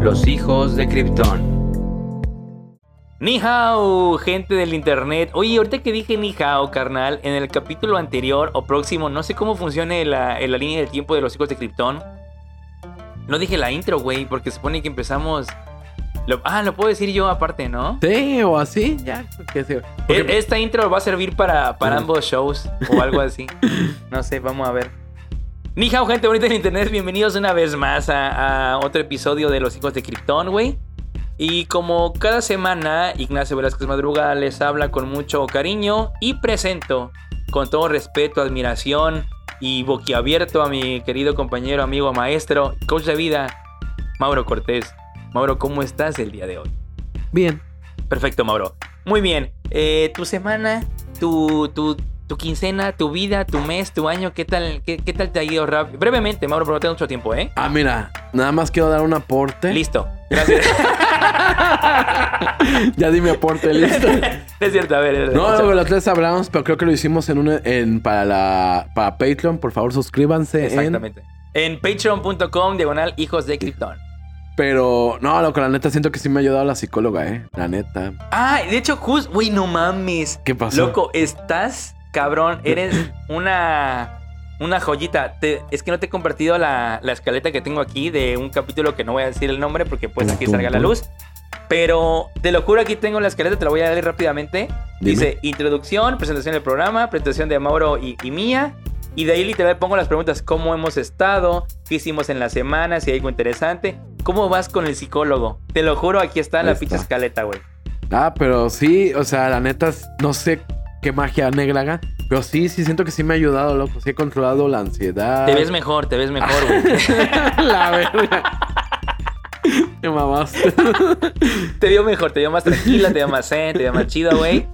Los hijos de Krypton. Ni hao, gente del internet. Oye, ahorita que dije ni hao, carnal, en el capítulo anterior o próximo, no sé cómo funcione la, la línea del tiempo de los hijos de Krypton. No dije la intro, güey, porque se supone que empezamos. Lo- ah, lo puedo decir yo aparte, ¿no? Sí, o así, ya. Que se, E- porque- Esta intro va a servir para, para ambos shows o algo así. No sé, vamos a ver. Ni hao, gente bonita del internet. Bienvenidos una vez más a, a otro episodio de Los Hijos de Krypton, güey. Y como cada semana, Ignacio Velázquez Madruga les habla con mucho cariño y presento con todo respeto, admiración y boquiabierto a mi querido compañero, amigo, maestro, coach de vida, Mauro Cortés. Mauro, ¿cómo estás el día de hoy? Bien. Perfecto, Mauro. Muy bien. Eh, tu semana, tu, tu, tu quincena, tu vida, tu mes, tu año, ¿qué tal, qué, qué tal te ha ido rap? Brevemente, Mauro, pero no tengo mucho tiempo, ¿eh? Ah, mira, nada más quiero dar un aporte. Listo. Gracias. ya di mi aporte, listo. es cierto, a ver. No, no, los tres hablamos, pero creo que lo hicimos en una, en, para la, para Patreon. Por favor, suscríbanse. en- Exactamente. En patreon.com, diagonal, hijos de Krypton. pero, no, loco, la neta siento que sí me ha ayudado la psicóloga, eh. La neta. Ah, de hecho, justo, güey, no mames. ¿Qué pasó? Loco, estás cabrón, eres una una joyita. Te- es que no te he compartido la, la escaleta que tengo aquí de un capítulo que no voy a decir el nombre porque pues aquí salga la luz. Pero te lo juro, aquí tengo la escaleta, te la voy a dar rápidamente. Dime. Dice introducción, presentación del programa, presentación de Mauro y, y mía. Y de ahí literal pongo las preguntas, ¿cómo hemos estado? ¿Qué hicimos en la semana? Si hay algo interesante. ¿Cómo vas con el psicólogo? Te lo juro, aquí está la Ahí está. escaleta, güey. Ah, pero sí, o sea, la neta, no sé qué magia negra haga. Pero sí, sí siento que sí me ha ayudado, loco. Sí he controlado la ansiedad. Te ves mejor, te ves mejor, güey. la verga. Te mamaste. Te veo mejor, te veo más tranquila, te veo más zen, te veo más chido, güey.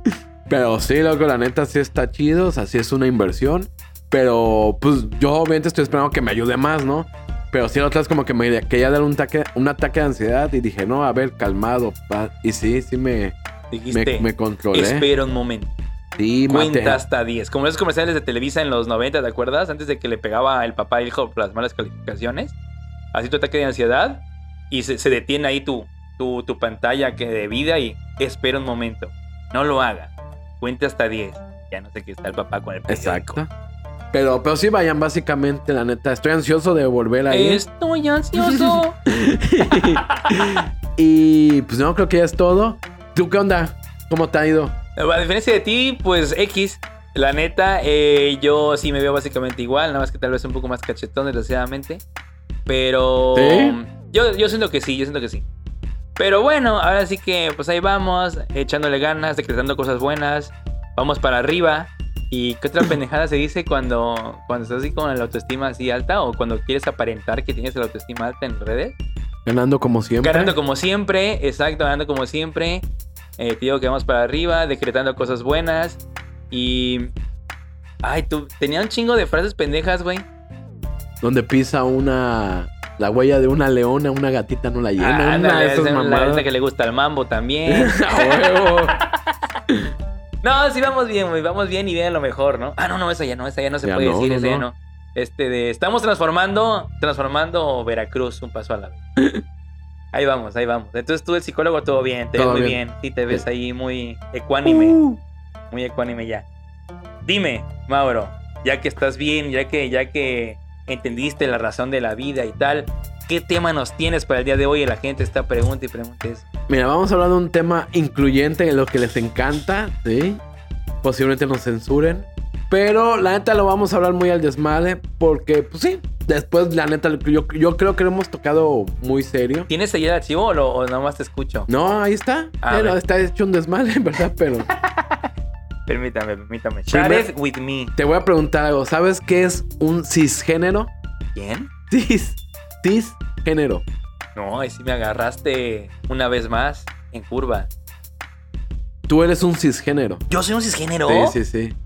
Pero sí, loco, la neta sí está chido. O sea, sí es una inversión. Pero, pues, yo obviamente estoy esperando que me ayude más, ¿no? Pero sí, la otra vez como que me quería dar un, ataque, un ataque de ansiedad y dije, no, a ver, calmado. pa. Y sí, sí me, Dijiste, me, me controlé. espera un momento. Sí, mate. Cuenta hasta 10. Como esos comerciales de Televisa en los 90, ¿te acuerdas? Antes de que le pegaba el papá al hijo por las malas calificaciones. Así tu ataque de ansiedad. Y se, se detiene ahí tu, tu, tu pantalla que de vida y espera un momento. No lo haga. Cuenta hasta 10. Ya no sé qué está el papá con el periódico. Exacto. Pero, pero sí vayan, básicamente, la neta. Estoy ansioso de volver ahí. Estoy ansioso. y pues no, creo que ya es todo. ¿Tú qué onda? ¿Cómo te ha ido? A diferencia de ti, pues X. La neta, eh, yo sí me veo básicamente igual, nada más que tal vez un poco más cachetón, desgraciadamente. Pero ¿Sí? yo, yo siento que sí, yo siento que sí. Pero bueno, ahora sí que pues ahí vamos, echándole ganas, decretando cosas buenas, vamos para arriba. ¿Y qué otra pendejada se dice cuando, cuando estás así con la autoestima así alta o cuando quieres aparentar que tienes la autoestima alta en redes? Ganando como siempre. Ganando como siempre, exacto, ganando como siempre. Eh, te digo que vamos para arriba, decretando cosas buenas. Y. Ay, tú. Tenía un chingo de frases pendejas, güey. Donde pisa una. La huella de una leona, una gatita no la llena. Ah, una de esas es la mamadas. neta que le gusta el mambo también. No, sí, vamos bien, güey. Vamos bien y bien lo mejor, ¿no? Ah, no, no, esa ya no, esa ya no se Ya puede no, decir, no, esa ya no. Este de. Estamos transformando. Transformando Veracruz un paso a la vez. Ahí vamos, ahí vamos. Entonces tú, el psicólogo, todo bien, te ves Todo muy bien. bien. Sí, te ves ahí muy ecuánime. Uh. muy ecuánime ya. Dime, Mauro, ya que estás bien, ya que, ya que entendiste la razón de la vida y tal, ¿qué tema nos tienes para el día de hoy? La gente está pregunta y pregunta eso. Mira, vamos a hablar de un tema incluyente de lo que les encanta, ¿sí? Posiblemente nos censuren. Pero la neta lo vamos a hablar muy al desmadre. Porque, pues sí, después la neta yo, yo creo que lo hemos tocado muy serio. ¿Tienes ahí el archivo o, lo- o nada más te escucho? No, ahí está. A Pero está hecho un desmadre, ¿verdad? Pero Permítame, permítame. Share Primer- it with me. te voy a preguntar algo. ¿Sabes qué es un cisgénero? ¿Quién? Cis. Cisgénero. No, ahí sí me agarraste una vez más en curva. Tú eres un cisgénero. ¿Yo soy un cisgénero? Sí, sí, sí.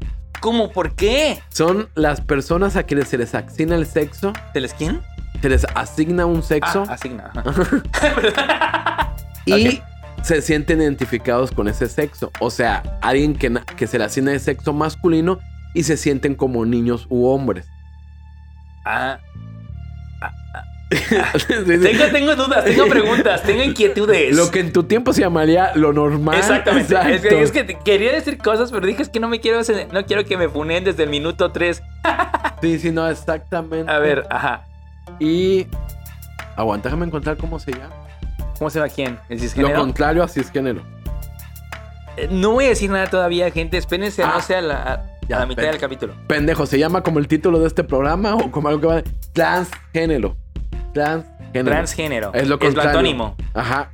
¿Cómo? ¿Por qué? Son las personas a quienes se les asigna el sexo. ¿Te les quién? Se les asigna un sexo. Ah, asigna. y se sienten identificados con ese sexo. O sea, alguien que, que se le asigna el sexo masculino y se sienten como niños u hombres. Ah, Tengo, tengo dudas, tengo preguntas, tengo inquietudes. Lo que en tu tiempo se llamaría lo normal. Exactamente. Es, que, es que te- quería decir cosas, pero dije es que no me quiero, no quiero que me funen desde el minuto 3. Sí, sí, no, exactamente. A ver, ajá. Y. Aguanta, déjame encontrar cómo se llama. ¿Cómo se llama quién? ¿El Lo contrario a cisgénero. Eh, No voy a decir nada todavía, gente. Espérense, Ah. no sea la, a, Ya, la mitad del capítulo. Pendejo, ¿se llama como el título de este programa o como algo que va Transgénero. Transgénero. Transgénero. Es lo Es contrario. platónimo. Ajá.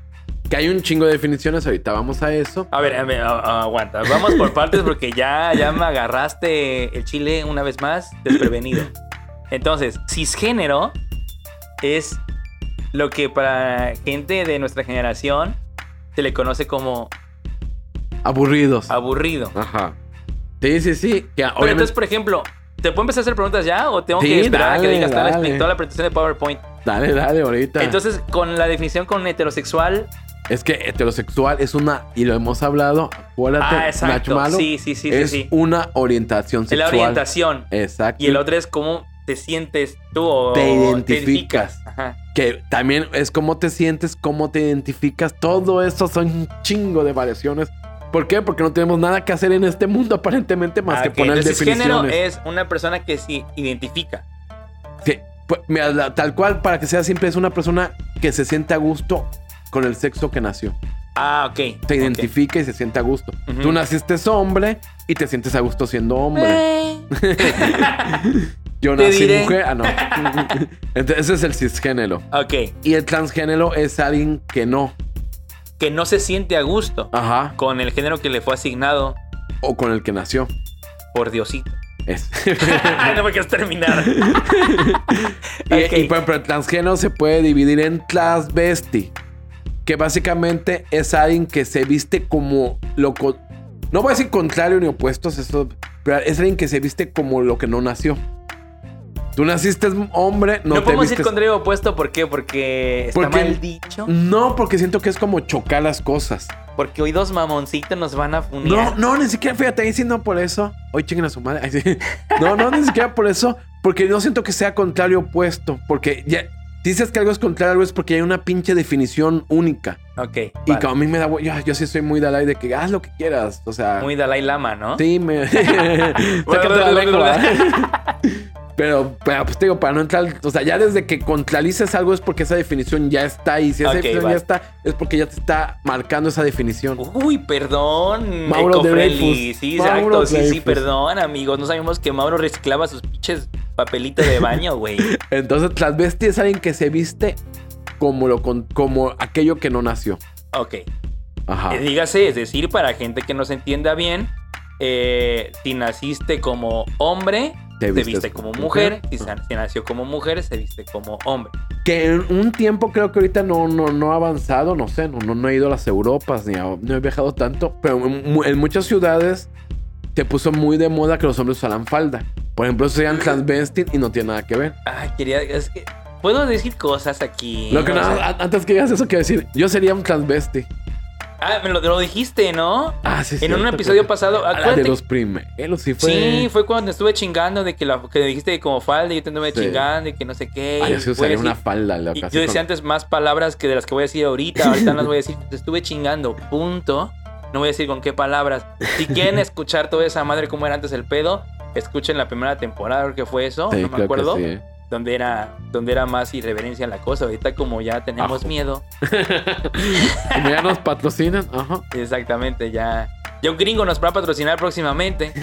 Que hay un chingo de definiciones, ahorita vamos a eso. A ver, a ver, aguanta. Vamos por partes porque ya, ya me agarraste el chile una vez más desprevenido. Entonces, cisgénero es lo que para gente de nuestra generación se le conoce como Aburridos. aburrido. Ajá. Sí, sí, sí. Que Pero obviamente- entonces, por ejemplo, ¿te puedo empezar a hacer preguntas ya o tengo Sí, que esperar a que dale, digas dale. toda la presentación de PowerPoint? Dale, dale, ahorita. Entonces, con la definición con heterosexual. es que heterosexual es una, y lo hemos hablado, acuérdate, Ah, exacto. Nachmalo, Sí, sí, sí, sí, es sí. una orientación sexual. la orientación. Exacto. Y el otro es cómo te sientes tú o Te identificas. Ajá. Que también es cómo te sientes, cómo te identificas. Todo eso son un chingo de variaciones. ¿Por qué? Porque no tenemos nada que hacer en este mundo aparentemente más Ah, que poner Entonces, género definiciones. es una persona que se identifica. Pues, mira, tal cual, para que sea simple, es una persona que se siente a gusto con el sexo que nació. Ah, ok. Se identifica y se siente a gusto. Tú naciste hombre y te sientes a gusto siendo hombre. Eh. Yo nací diré. mujer. Ah, no. Entonces, ese es el cisgénero. ok. Y el transgénero es alguien que no. Que no se siente a gusto Ajá. con el género que le fue asignado O con el que nació. por Diosito. Es. no me quieres terminar. Y, por ejemplo, el transgénero se puede dividir en transvesti. Que básicamente es alguien que se viste como lo. No voy a decir contrario ni opuestos, eso. Pero es alguien que se viste como lo que no nació. Tú naciste hombre, no, No, te podemos vistes. ir contrario opuesto, ¿por qué? Porque está Porque- mal dicho. No, porque siento que es como chocar las cosas. Porque hoy dos mamoncitos nos van a No, funear. no, ni siquiera, fíjate, ahí sí no por eso. Hoy chinguen a su madre. Sí. No, no, ni siquiera por eso. Porque no siento que sea contrario opuesto. Porque ya, si dices que algo es contrario, algo es porque hay una pinche definición única. Ok. Y vale. como a mí me da, yo, yo sí soy muy Dalai de que haz lo que quieras. O sea, Muy Dalai Lama, ¿no? sí, me. Sácate la lengua. Pero, pero, pues te digo, para no entrar, o sea, ya desde que contralices algo es porque esa definición ya está ahí. Si esa definición vale. ya está, es porque ya te está marcando esa definición. Uy, perdón. Mauro. Dreyfus. Sí, Mauro exacto. Sí, sí, perdón, amigos. No sabíamos que Mauro reciclaba sus pinches papelitos de baño, güey. Entonces, transvesti es alguien que se viste como, lo, con- como aquello que no nació. Ok. Ajá. Eh, Dígase, es decir, para gente que no se entienda bien, eh, si naciste como hombre, Te se vistes viste como mujer. mujer. Si, si nació como mujer, se viste como hombre. Que en un tiempo creo que ahorita no, no, no ha avanzado, no sé, no, no, no he ido a las Europas ni a- no he viajado tanto, pero en, en muchas ciudades se puso muy de moda que los hombres usaran falda. Por ejemplo, sean transvesti y no tiene nada que ver. Ay, quería. Es que. Puedo decir cosas aquí. Lo que o nada, sea- a- antes que digas eso, quiero decir, yo sería un transvesti. Ah, me lo, lo dijiste, ¿no? Ah, sí, en un episodio pasado. La de los primeros, sí fue. Sí, fue cuando estuve chingando de que, la, que dijiste como falda y yo te anduve Sí. chingando y que no sé qué. Ah, yo y sí usaría una falda, y loca. Yo decía antes más palabras que de las que voy a decir ahorita. Ahorita no las voy a decir. Te estuve chingando, punto. No voy a decir con qué palabras. Si quieren escuchar toda esa madre como era antes el pedo, escuchen la primera temporada, creo que fue eso, Sí, no me que acuerdo. sí, ¿eh? Donde era, donde era más irreverencia la cosa. Ahorita como ya tenemos Ajo. miedo. Como ya nos patrocinan, ajá. Exactamente, ya. Ya un gringo nos va a patrocinar próximamente.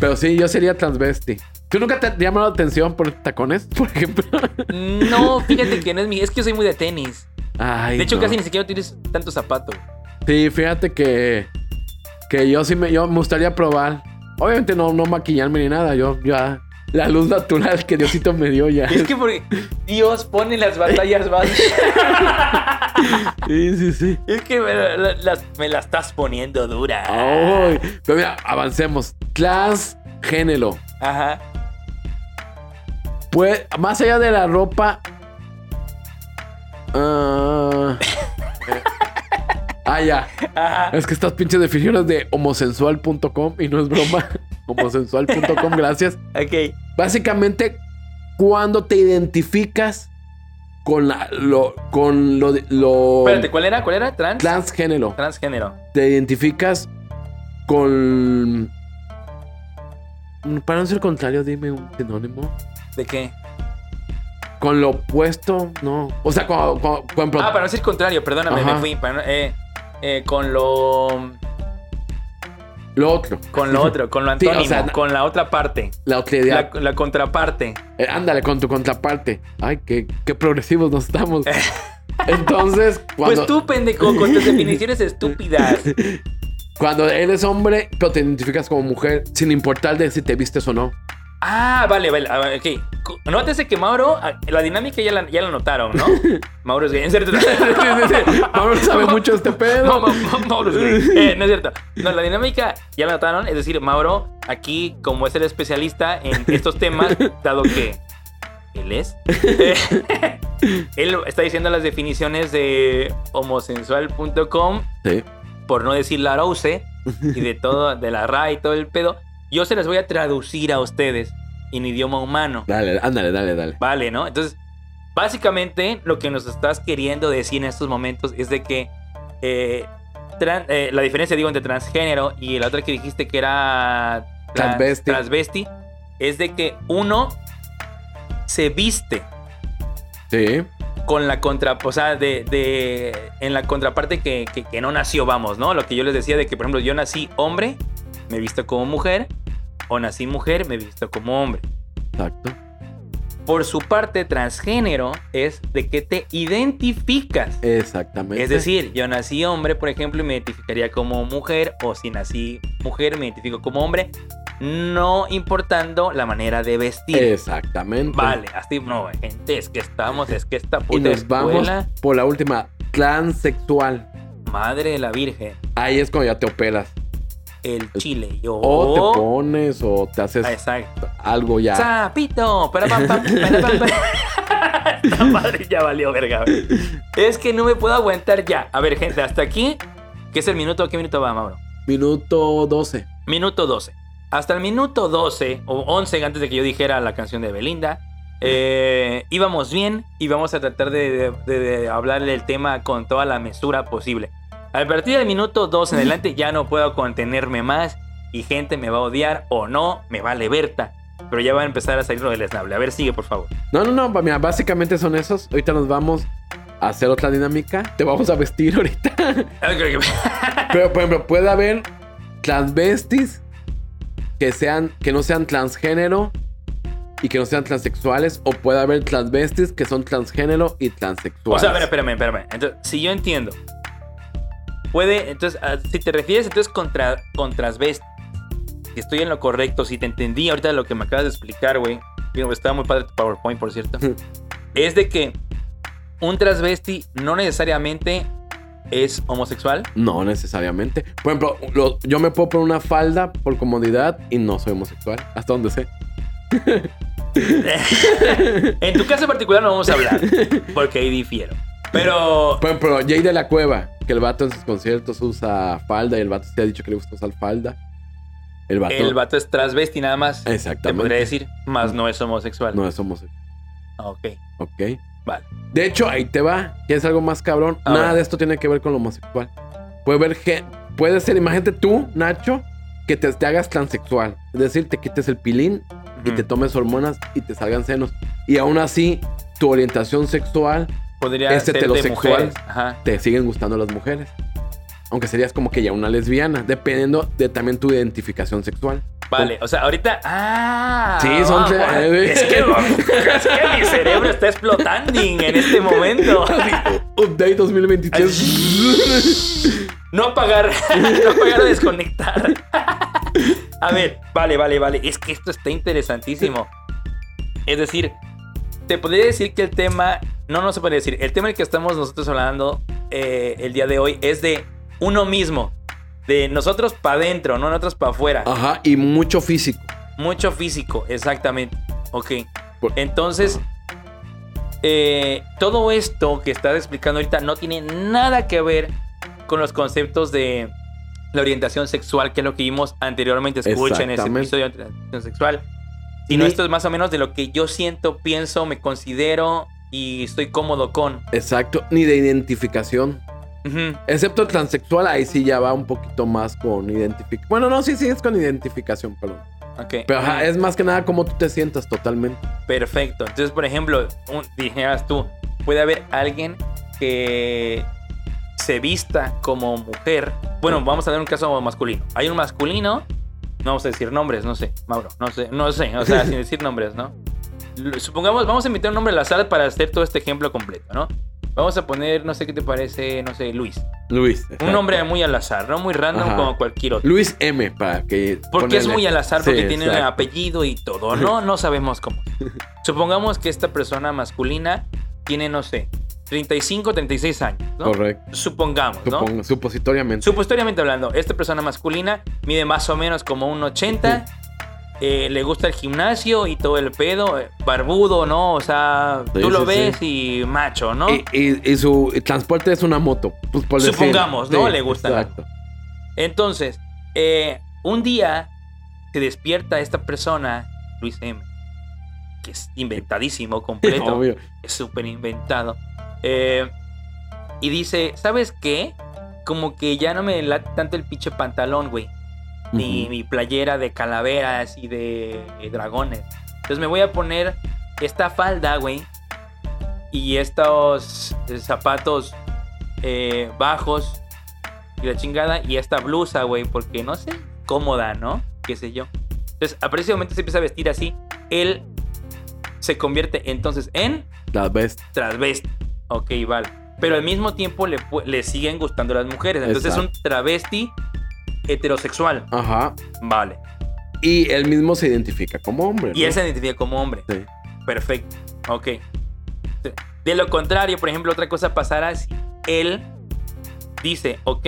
Pero sí, yo sería transvesti. ¿Tú nunca te has llamado la atención por tacones, por ejemplo? No, fíjate que no es mi. Es que yo soy muy de tenis. Ay, De hecho, no. casi ni siquiera utilizo tanto zapato. Sí, fíjate que, que yo sí me, yo me gustaría probar. Obviamente no, no maquillarme ni nada. Yo ya. La luz natural que Diosito me dio ya. Es que porque Dios pone las batallas más. Sí, sí, sí. Es que me la, las- me la estás poniendo dura. Ay, pero mira, avancemos. Transgénero. Ajá. Pues, más allá de la ropa. Eh, ah, ya. Es que estas pinches definiciones de homosensual.com y no es broma. homosensual.com, gracias. Ok. Básicamente, cuando te identificas con la, lo, con lo, Espérate, ¿cuál era? ¿Cuál era? Trans. transgénero. Transgénero. Te identificas con... Para no ser contrario, dime un sinónimo. ¿De qué? Con lo opuesto, no. O sea, con, con- ejemplo, Ah, para no decir contrario, perdóname, Ajá. me fui. para no- eh, eh, con lo. lo otro. Con lo otro, con lo Sí, o antónimo, sea, con la otra parte. La otredad. La, la contraparte. Eh, ándale, con tu contraparte. Ay, qué, qué progresivos nos estamos. Entonces, cuando, Pues tú, pendejo, con tus definiciones estúpidas. cuando eres hombre, pero te identificas como mujer, sin importar de si te vistes o no. Ah, vale, vale. ah, Ok. Nótese que Mauro, ah, la dinámica ya la, ya la notaron, ¿no? Mauro es gay. En serio. Mauro sabe mucho de este pedo. Ma- ma- Mauro es gay. Eh, no es cierto. No, la dinámica ya la notaron. Es decir, Mauro, aquí, como es el especialista en estos temas, dado que él es, eh, él está diciendo las definiciones de homosensual.com, Sí. por no decir la Rose, y de todo, de la RA y todo el pedo. Yo se las voy a traducir a ustedes en idioma humano. Dale, ándale, dale, dale. Vale, ¿no? Entonces, básicamente lo que nos estás queriendo decir en estos momentos es de que eh, tran- eh, la diferencia, digo, entre transgénero y la otra que dijiste que era trans- Transvesti. transvesti, es de que uno se viste Sí. con la contra, o sea, de, de- en la contraparte que, que- que no nació, vamos, ¿no? Lo que yo les decía de que, por ejemplo, yo nací hombre, me visto como mujer, o nací mujer, me visto como hombre. Exacto. Por su parte, transgénero es de que te identificas. Exactamente. Es decir, yo nací hombre, por ejemplo, y me identificaría como mujer, o si nací mujer, me identifico como hombre, no importando la manera de vestir. Exactamente. Vale, así no, gente, es que estamos, es que esta Y puta nos vamos escuela, por la última. Transexual. madre de la virgen, Ahí es cuando ya te operas. El chile, yo. O te pones o te haces Ah, Exacto. algo ya. Sapito, pam, pam. Esta madre ya valió verga. Es que no me puedo aguantar ya. A ver, gente, hasta aquí. ¿Qué es el minuto? ¿Qué minuto va, Mauro? Minuto 12. Minuto 12. Hasta el minuto 12 o 11 antes de que yo dijera la canción de Belinda. eh, íbamos bien y vamos a tratar de, de- de hablar del tema con toda la mesura posible. A partir del minuto 2 en adelante ya no puedo contenerme más y gente me va a odiar o no, me vale Berta. Pero ya va a empezar a salir lo del esnable. A ver, sigue, por favor. No, no, no. Mira, básicamente son esos. Ahorita nos vamos a hacer otra dinámica. Te vamos a vestir ahorita. Pero, por ejemplo, puede haber transvestis que sean, que no sean transgénero y que no sean transexuales. O puede haber transvestis que son transgénero y O transexuales. sea, a ver, espérame, espérame. Entonces, si yo entiendo, puede, entonces, ah, si te refieres entonces contra, con transvesti, que estoy en lo correcto, si te entendí ahorita lo que me acabas de explicar, güey, estaba muy padre tu PowerPoint, por cierto, es de que un transvesti no necesariamente es homosexual. No necesariamente. Por ejemplo, lo- yo me puedo poner una falda por comodidad y no soy homosexual. Hasta donde sé. en tu caso en particular no vamos a hablar, porque ahí difiero. Pero, Por ejemplo, Jay de la Cueva, que el vato en sus conciertos usa falda y el vato se ha dicho que le gusta usar falda. El vato, el vato es transvesti nada más. Te Exactamente. podría decir, más no es homosexual. no es homosexual. Ok, Ok. vale. De hecho, ahí te va. ¿Quieres algo más cabrón? A Nada ver. de esto tiene que ver con lo homosexual. Puede ver que. Puede ser, imagínate tú, Nacho, que te, te hagas transexual. Es decir, te quites el pilín y te tomes hormonas y te salgan senos. Y aún así, tu orientación sexual Podría es ser de heterosexual. mujeres. Ajá. te siguen gustando las mujeres. Aunque serías como que ya una lesbiana, dependiendo de también tu identificación sexual. Vale, o sea, ahorita. ¡Ah! Sí, son. Es que, es que mi cerebro está explotando en este momento. Update 2023. No apagar, no apagar o desconectar. A ver, vale, vale, vale. Es que esto está interesantísimo. Es decir, te podría decir que el tema. No, no se puede decir. El tema del que estamos nosotros hablando eh, el día de hoy es de uno mismo. De nosotros para adentro, no nosotros para afuera. Ajá, y mucho físico. Mucho físico, exactamente. Ok. Entonces, eh, todo esto que estás explicando ahorita no tiene nada que ver con los conceptos de la orientación sexual, que es lo que vimos anteriormente. Escuchen ese Exactamente. episodio de orientación sexual. Sino Ni- esto es más o menos de lo que yo siento, pienso, me considero y estoy cómodo con. Exacto, ni de identificación. Excepto el transexual, ahí sí ya va un poquito más con identificación. Bueno, no, sí, sí, es con identificación, perdón. Ok. Pero ajá, es más que nada cómo tú te sientas totalmente. Perfecto. Entonces, por ejemplo, un- dijeras tú, puede haber alguien que se vista como mujer. Bueno, vamos a dar un caso masculino. Hay un masculino, no vamos a decir nombres, no sé, Mauro, no sé, no sé, o sea, sin decir nombres, ¿no? Supongamos, vamos a invitar un nombre al azar para hacer todo este ejemplo completo, ¿no? Vamos a poner, no sé qué te parece, no sé, Luis. Luis. Un nombre muy al azar, ¿no? Muy random Ajá. como cualquier otro. Luis M, para que. Porque es muy al azar, porque Sí, tiene exacto. apellido y todo, ¿no? No sabemos cómo. Supongamos que esta persona masculina tiene, no sé, 35, 36 años, ¿no? Correcto. Supongamos, ¿no? Supositoriamente. Supuestamente hablando, esta persona masculina mide más o menos como un 80, eh, le gusta el gimnasio y todo el pedo, eh, barbudo, ¿no? O sea, Sí, tú lo ves sí. y macho, ¿no? y, y- y su transporte es una moto. Pues por decir. Supongamos, ¿no? Le gusta Exacto. Entonces, eh, un día se despierta esta persona, Luis M., que es inventadísimo completo, Obvio. es súper inventado, eh, y dice, ¿sabes qué? Como que ya no me late tanto el pinche pantalón, güey, ni mi playera de calaveras y de dragones. Entonces me voy a poner esta falda, güey, y estos zapatos eh, bajos y la chingada y esta blusa, güey, porque no sé, cómoda, ¿no? Qué sé yo. Entonces, a partir de ese momento se empieza a vestir así. Él se convierte entonces en La ves. travesti. Ok, vale. Pero al mismo tiempo le, le siguen gustando las mujeres. Entonces es un travesti heterosexual. Ajá. Vale. Y él mismo se identifica como hombre. Y ¿no? él se identifica como hombre. Sí. Perfecto. Ok. De lo contrario, por ejemplo, otra cosa pasará si él dice, ok,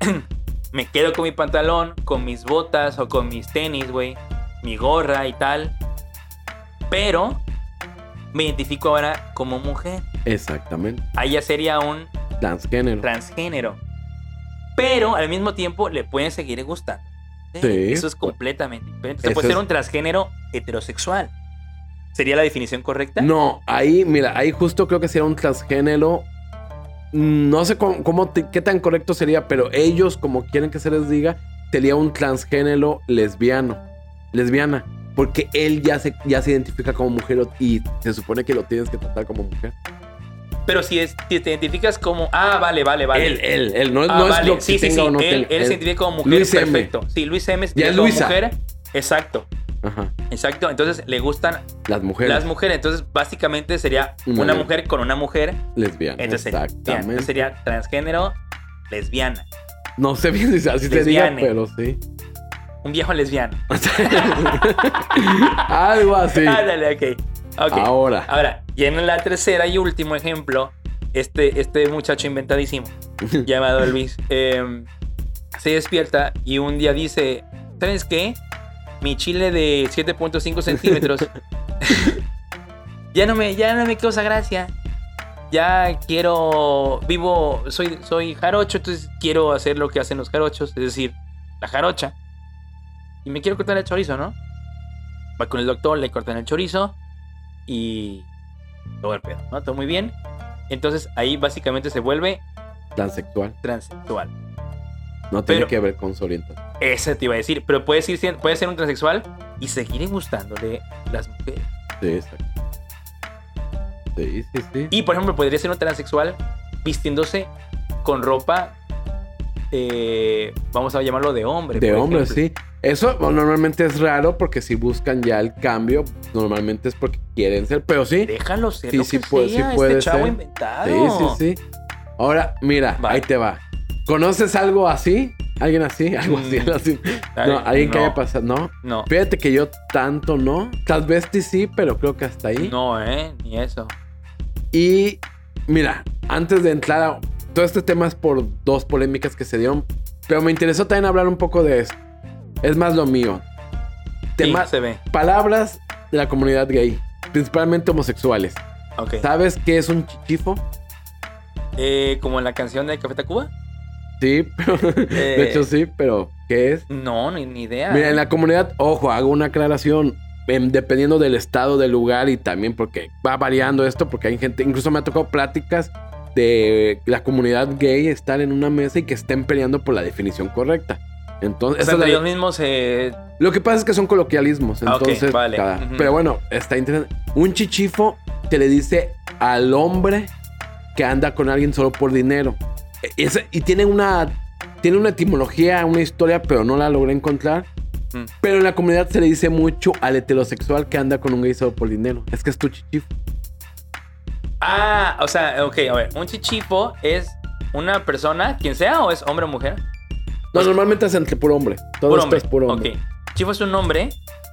me quedo con mi pantalón, con mis botas o con mis tenis, güey, mi gorra y tal, pero me identifico ahora como mujer. Exactamente. Ahí ya sería un Transgénero. transgénero. Pero al mismo tiempo le pueden seguir gustando. Sí. Eso es completamente diferente. O sea, puede ser un transgénero heterosexual. ¿Sería la definición correcta? No, ahí, mira, ahí justo creo que sería un transgénero. No sé cómo, cómo te- qué tan correcto sería, pero ellos, como quieren que se les diga, sería un transgénero lesbiano. Lesbiana. Porque él ya se, ya se identifica como mujer y se supone que lo tienes que tratar como mujer. Pero si, es, si te identificas como. Ah, vale, vale, vale. Él, él, él. No, Ah, no es vale. lo que sí, sí, sí. tenga o no él, tenga. él se Él- identifica como mujer. Luis M. perfecto. Sí, Luis M. se identifica es como mujer. Exacto, Ajá. exacto. Entonces le gustan Las mujeres. las mujeres. Entonces, básicamente sería Una mujer con una mujer. lesbiana. Entonces Exactamente. entonces sería transgénero lesbiana. No sé bien si así se diga, Lesbiane. pero sí. Un viejo lesbiano. Algo así. Ándale, ok. Ok. Ahora. Ahora, y en la tercera y último ejemplo, este, este muchacho inventadísimo, llamado Luis, eh, se despierta y un día dice, ¿sabes qué? Mi chile de 7.5 centímetros ya no me, ya no me causa gracia. Ya quiero, vivo, soy, soy jarocho, entonces quiero hacer lo que hacen los jarochos, es decir, la jarocha. Y me quiero cortar el chorizo, ¿no? Va con el doctor, le cortan el chorizo y todo el pedo, ¿no? Todo muy bien. Entonces ahí básicamente se vuelve Transexual. transexual. No tiene Pero- que ver con su orientación. Ese te iba a decir, pero puede ser, puede ser un transexual y seguir gustándole las mujeres. Sí, exacto. Sí, sí, sí. Y por ejemplo, podría ser un transexual vistiéndose con ropa, eh, vamos a llamarlo de hombre. De hombre, ejemplo. sí. Eso bueno, normalmente es raro porque si buscan ya el cambio, normalmente es porque quieren ser, pero sí. Déjalo ser Sí, lo sí que puede- sí sea, puede este chavo ser. inventado. Sí, sí, sí. Ahora, mira, Vale. ahí te va. ¿Conoces algo así? ¿Alguien así? Algo así, Mm. así. No, alguien que no. haya pasado. No. No, Fíjate que yo tanto no. Transvesti sí, pero creo que hasta ahí. no, eh, ni eso. Y mira, antes de entrar a todo este tema es por dos polémicas que se dieron, pero me interesó también hablar un poco de esto. Es más lo mío. Sí, Tema, se ve. palabras de la comunidad gay, principalmente homosexuales. ¿Sabes qué es un chichifo? Eh, como en la canción de Café Tacuba. Sí, pero- de Eh. hecho sí, pero ¿qué es? No, ni, ni idea. Mira, en la comunidad, ojo, hago una aclaración. em, dependiendo del estado, del lugar y también porque va variando esto, porque hay gente, incluso me ha tocado pláticas de la comunidad gay estar en una mesa y que estén peleando por la definición correcta. Entonces, O sea, la- ellos mismos eh, lo que pasa es que son coloquialismos. Ah, Entonces, vale. cada- pero bueno, está interesante. Un chichifo te le dice al hombre que anda con alguien solo por dinero. E- y tiene una, tiene una etimología, una historia, pero no la logré encontrar. Mm. Pero en la comunidad se le dice mucho al heterosexual que anda con un gay solo por dinero. Es que es tu chichifo. Ah, o sea, ok, a ver, un chichifo es una persona, quien sea, o es hombre o mujer. No, normalmente es entre puro hombre. Todo Puro esto hombre. es puro hombre. Chifo es un hombre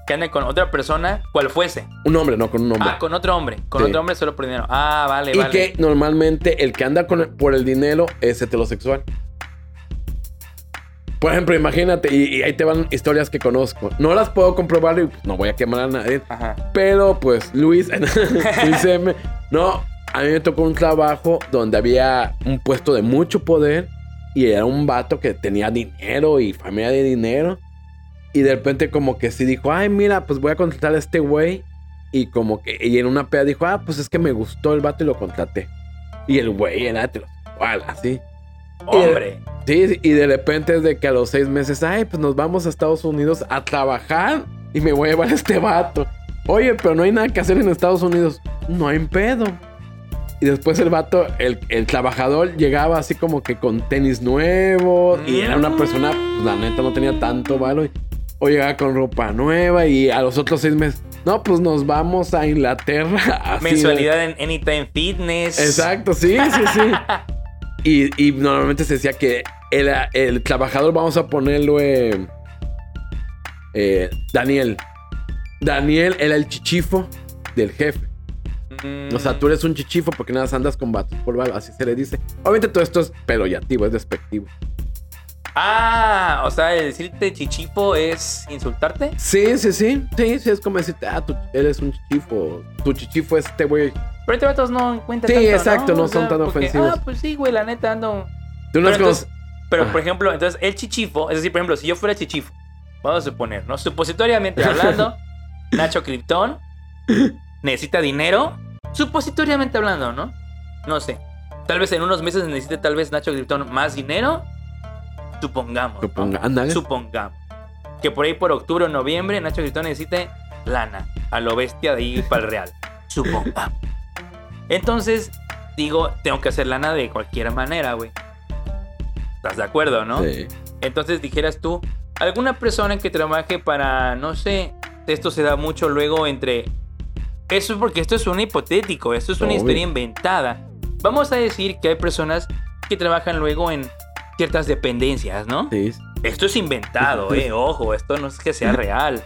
que ande con otra persona, cual fuese. Un hombre, no con un hombre. Ah, con otro hombre. Con Sí. otro hombre solo por dinero. Ah, vale, y vale. que normalmente el que anda con por el dinero es heterosexual. Por ejemplo, imagínate, y, y ahí te van historias que conozco. No las puedo comprobar y pues, no voy a quemar a nadie. Ajá. Pero pues Luis, Luis M. No, a mí me tocó un trabajo donde había un puesto de mucho poder y era un vato que tenía dinero y familia de dinero. Y de repente como que sí dijo, ay, mira, pues voy a contratar a este güey. Y como que, y en una peda dijo, ah, pues es que me gustó el vato y lo contraté. Y el güey era heterosexual, así. Hombre. Sí, sí, y de repente es de que a los seis meses, ay, pues nos vamos a Estados Unidos a trabajar y me voy a llevar a este vato. Oye, pero no hay nada que hacer en Estados Unidos. No hay pedo. Y después el vato, el, el trabajador llegaba así como que con tenis nuevos y era una persona, pues, la neta no tenía tanto valor. O llegaba con ropa nueva y a los otros seis meses, no, pues nos vamos a Inglaterra. así de- Mensualidad en Anytime Fitness. Exacto, sí, sí, sí. Y, y normalmente se decía que el, el trabajador, vamos a ponerlo eh, eh, Daniel. Daniel era el chichifo del jefe. O sea, tú eres un chichifo porque nada más andas con vatos por bala, así se le dice. Obviamente todo esto es peroyativo, es despectivo. Ah, o sea, el decirte chichifo es insultarte. Sí, sí, sí. Sí, sí, es como decirte, ah, tú eres un chichifo. Tu chichifo es este güey. Pero este vatos no encuentran Sí, tanto, exacto, no O sea, son tan porque, ofensivos. Ah, pues sí, güey, la neta ando. Tú no Pero entonces- Pero, por Ah. ejemplo, entonces el chichifo, es decir, por ejemplo, si yo fuera chichifo, vamos a suponer, ¿no? Supositoriamente hablando, Nacho Krypton necesita dinero. Supositoriamente hablando, ¿no? No sé. Tal vez en unos meses necesite tal vez Nacho Krypton más dinero. Supongamos. ¿no? Suponga, ándale. Supongamos. Que por ahí por octubre o noviembre Nacho Krypton necesite lana. A lo bestia de ahí para el real. Supongamos. Entonces, digo, tengo que hacer lana de cualquier manera, güey. ¿Estás de acuerdo, no? Sí. Entonces dijeras tú, alguna persona que trabaje para, no sé, esto se da mucho luego entre... Eso es porque esto es un hipotético, esto es una Obvio. historia inventada. Vamos a decir que hay personas que trabajan luego en ciertas dependencias, ¿no? Sí. Esto es inventado, eh, ojo, esto no es que sea real.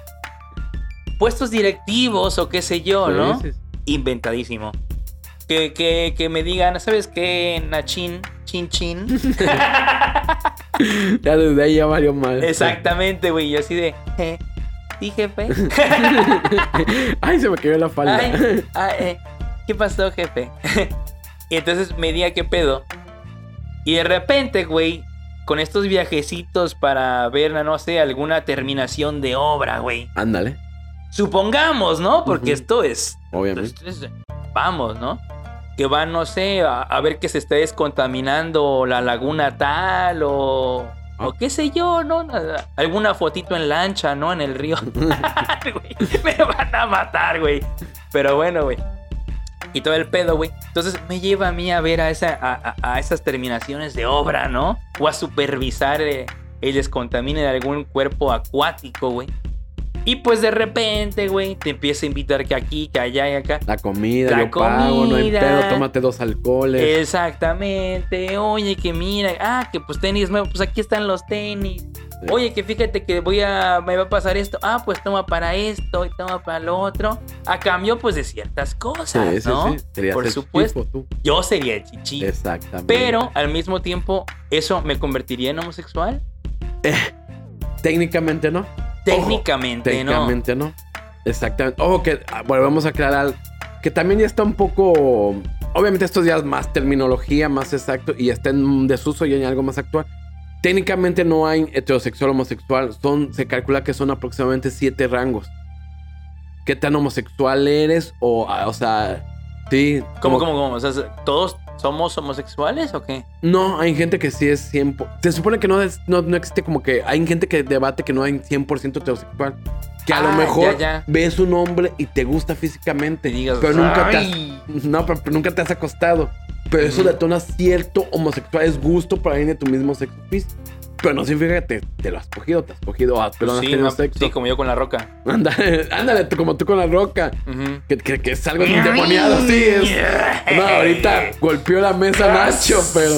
Puestos directivos o qué sé yo, ¿no? Sí, sí, Inventadísimo. Que, que, que me digan, ¿sabes qué, Nachin? Chin chin. Ya desde ahí ya valió mal. Exactamente, güey. Yo así de, eh, sí, jefe. Ay, se me cayó la falda. Ay, ah, eh, ¿Qué pasó, jefe? y entonces me di qué pedo. Y de repente, güey, con estos viajecitos para ver, no sé, alguna terminación de obra, güey. Ándale, Supongamos, ¿no? Porque esto es obviamente. Pues, vamos, ¿no? Que van, no sé, a, a ver que se está descontaminando la laguna tal o... O qué sé yo, ¿no? Alguna fotito en lancha, ¿no? En el río. Me van a matar, güey. Pero bueno, güey. Y todo el pedo, güey. Entonces me lleva a mí a ver a, esa, a, a- a esas terminaciones de obra, ¿no? O a supervisar eh, el descontamine de algún cuerpo acuático, güey. Y pues de repente, güey, te empieza a invitar que aquí, que allá y acá. La comida, La yo pago, no hay pedo, tómate dos alcoholes. Exactamente. Oye, que mira, ah, que pues tenis nuevo, pues aquí están los tenis. Sí. Oye, que fíjate que voy a, me va a pasar esto. Ah, pues toma para esto y toma para lo otro. A cambio, pues de ciertas cosas, sí, sí, ¿no? Por supuesto. tú. Yo sería el chichi. Exactamente. Pero al mismo tiempo, ¿eso me convertiría en homosexual? Técnicamente no. Técnicamente, Técnicamente no. Exactamente. Ojo que ah, volvemos a aclarar que también ya está un poco. Obviamente, estos días más terminología, más exacto, y está en desuso y en algo más actual. Técnicamente no hay heterosexual homosexual. Son, se calcula que son aproximadamente siete rangos. qué tan homosexual eres o, ah, o sea, sí. ¿Cómo, cómo, cómo? O sea, ¿todos somos homosexuales o qué? No, hay gente que sí es 100%. Se supone que no, es, no, no existe como que. Hay gente que debate que no hay 100% heterosexual. Que a lo Ah, mejor ya, ya. ves un hombre y te gusta físicamente. Te digas, pero nunca te has. No, pero, pero nunca te has acostado. Pero eso detona cierto homosexual. Es gusto para alguien de tu mismo sexo físico. Pero no significa que te, te lo has cogido, te has cogido, ah, pero no has sí, tenido no, sexo. sí, como yo con la roca. Ándale, ándale, como tú con la roca. Que, que- que es algo endemoniado, sí. Es, no, ahorita golpeó la mesa Nacho, pero.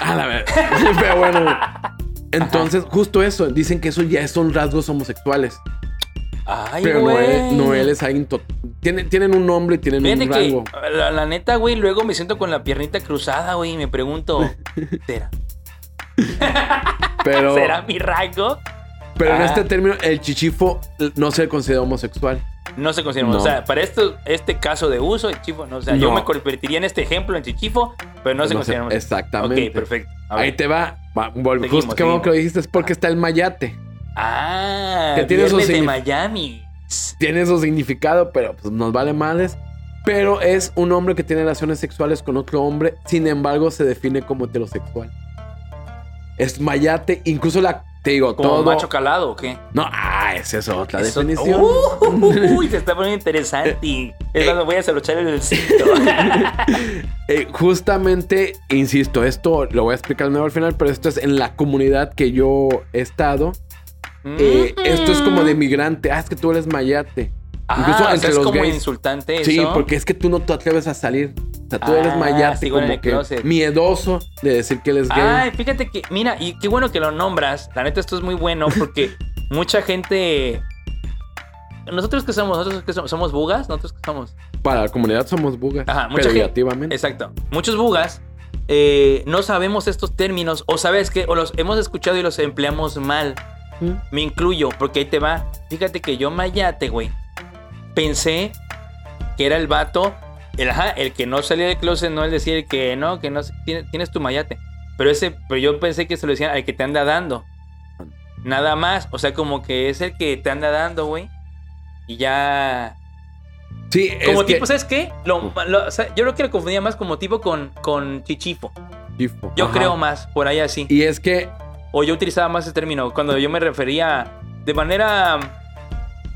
A la ver. pero bueno. Entonces, justo eso. Dicen que eso ya son rasgos homosexuales. Ay, pero. Noel, Noel es alguien. Tienen, tienen un nombre y tienen Fíjate un que, rango. la, la neta, güey, luego me siento con la piernita cruzada, güey, y me pregunto, ¿será? Pero, ¿Será mi rango? pero en Ah. este término, el chichifo no se considera homosexual. No se considera. No. O sea, para esto, este caso de uso, el chifo, no, o sea, yo No. me convertiría en este ejemplo en chichifo, pero no se No considera. homosexual. exactamente. Ok, perfecto. Ahí te va. va, Seguimos, justo que bueno que lo dijiste es porque está el mayate. Ah, Que tiene su de Miami. tiene su significado, pero pues nos vale madres. Pero es un hombre que tiene relaciones sexuales con otro hombre, sin embargo se define como heterosexual. Es mayate, incluso la, te digo, ¿Como todo... macho calado o qué? No, ah, esa es otra Eso- definición. Uy, se está poniendo interesante. Es cuando voy a desabrochar el cinto. Eh, justamente, insisto, esto lo voy a explicar nuevo al final, pero esto es en la comunidad que yo he estado. Eh, Esto es como de migrante. Ah, es que tú eres mayate. Ah, incluso o sea, entre es los como gays. insultante Sí, porque es que tú no te atreves a salir. O sea, tú eres Ah, mayate, como que miedoso de decir que él es gay. Ay, fíjate que, mira, y qué bueno que lo nombras. La neta, esto es muy bueno porque mucha gente. Nosotros que somos, nosotros que somos, somos bugas, nosotros que somos. Para la comunidad somos bugas. Ajá, mucha gente-. Exacto. Muchos bugas eh, no sabemos estos términos, o sabes que, o los hemos escuchado y los empleamos mal. ¿Mm? Me incluyo, porque ahí te va. Fíjate que yo mayate, güey. Pensé que era el vato, el, ajá, el que no salía del closet, no el decir que no, que no tienes, tienes tu mayate. Pero ese, pero yo pensé que se lo decían al que te anda dando. Nada más, o sea, como que es el que te anda dando, güey. Y ya. Sí, Como es que- tipo, ¿sabes qué? Lo- lo- o sea, yo creo que lo confundía más como tipo con, con chichifo. Chifo. Yo Ajá. creo más, por ahí así. Y es que. O yo utilizaba más ese término cuando yo me refería de manera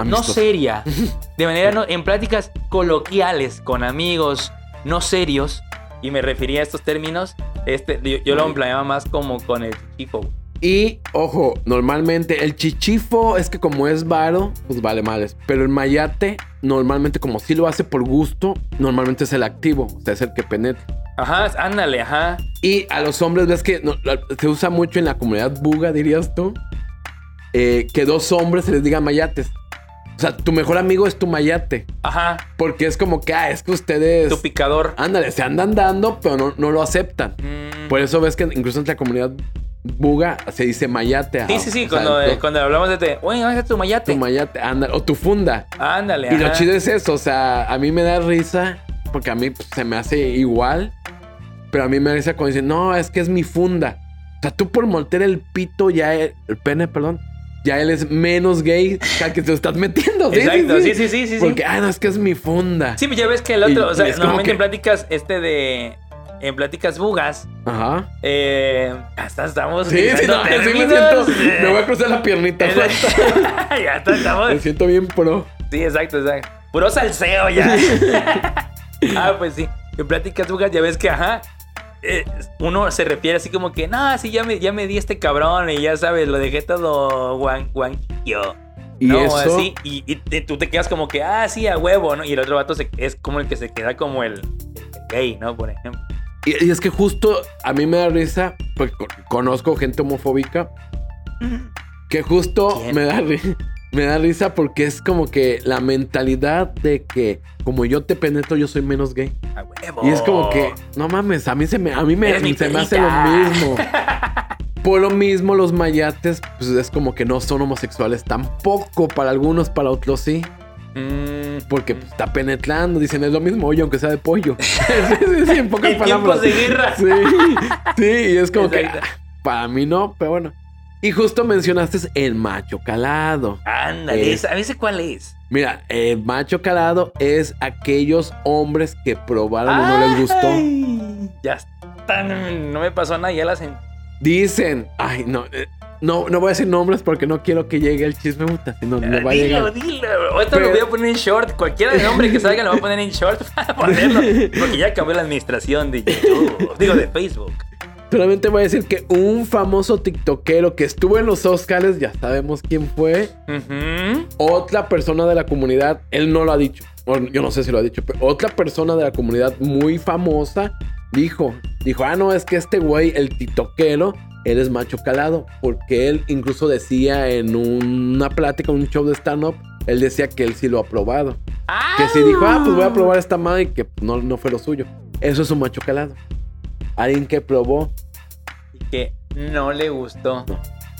no seria, de manera no, en pláticas coloquiales con amigos no serios, y me refería a estos términos, este, yo, yo lo empleaba más como con el chichifo. Y, ojo, normalmente el chichifo es que como es varo, pues vale males. Pero el mayate, normalmente como si lo hace por gusto, normalmente es el activo, o sea, es el que penetra. Ajá, ándale, ajá. Y a los hombres, ves que no, se usa mucho en la comunidad buga, dirías tú, eh, que dos hombres se les diga mayates. O sea, tu mejor amigo es tu mayate. Ajá, Porque es como que, ah, es que ustedes... tu picador. Ándale, se andan dando, pero no, no lo aceptan. Mm. Por eso ves que incluso entre la comunidad buga se dice mayate. Sí, sí, sí, o sea, cuando, tu- cuando hablamos de te, oye, ¿dónde está tu mayate? tu mayate, ándale, o tu funda. Ándale, Y lo chido es eso, o sea, a mí me da risa, porque a mí pues, se me hace igual, pero a mí me da risa cuando dicen, no, es que es mi funda. O sea, tú por moltear el pito, ya, el pene, perdón, ya él es menos gay al que te estás metiendo. Sí, Exacto, sí, sí, sí, sí. Porque, ah, no, es que es mi funda. Sí, pues ya ves que el otro, Y- o sea, normalmente que- en pláticas este de. En pláticas bugas, Ajá. eh, hasta estamos. Sí, sí, no, sí me términos, siento, me voy a cruzar la piernita. es- ya está, estamos. Me siento bien pro. Sí, exacto, exacto. Puro salseo ya. ah, pues sí. En pláticas bugas ya ves que, ajá. Eh, uno se refiere así como que, no, sí, ya me, ya me di este cabrón y ya sabes, lo dejé todo guan, guanquillo. Y no, eso, así, y, tú te quedas como que, ah, sí, a huevo, ¿no? Y el otro vato se- es como el que se queda como el, el gay, ¿no? Por ejemplo. y, y es que justo a mí me da risa, porque co- conozco gente homofóbica, que justo ¿Quién? me da, ri- me da risa porque es como que la mentalidad de que como yo te penetro, yo soy menos gay. A huevo. Y es como que, no mames, a mí se me, a mí me, se me hace lo mismo. Por lo mismo, los mayates, pues es como que no son homosexuales tampoco. Para algunos, para otros sí. Mm, Porque pues, está penetrando, dicen es lo mismo, oye, aunque sea de pollo. sí, sí, sí, en pocas En palabras. tiempos de guerra. Sí, sí, y es como Exacto. que ah, para mí no, pero bueno. Y justo mencionaste el macho calado. Ándale, Es- ¿a veces cuál es? Mira, el macho calado es aquellos hombres que probaron y no les gustó. Ya están, no me pasó nada, ya las en... Dicen, ay, no, eh, no, no voy a decir nombres porque no quiero que llegue el chisme puta, no, no va a dilo, llegar. dilo. Ahorita lo Pero- voy a poner en short. Cualquiera de nombre que salga lo voy a poner en short para ponerlo. Porque ya cambió la administración de YouTube. Digo, de Facebook. Solamente voy a decir que un famoso tiktokero que estuvo en los Oscars, ya sabemos quién fue, Ujú. otra persona de la comunidad, él no lo ha dicho, o yo no sé si lo ha dicho, pero otra persona de la comunidad muy famosa dijo, dijo, ah, no, es que este güey, el tiktokero, él es macho calado, porque él incluso decía en una plática, un show de stand-up, él decía que él sí lo ha probado. Que si dijo, ah, pues voy a probar esta madre y que no, no fue lo suyo. Eso es un macho calado. Alguien que probó. Y que no le gustó.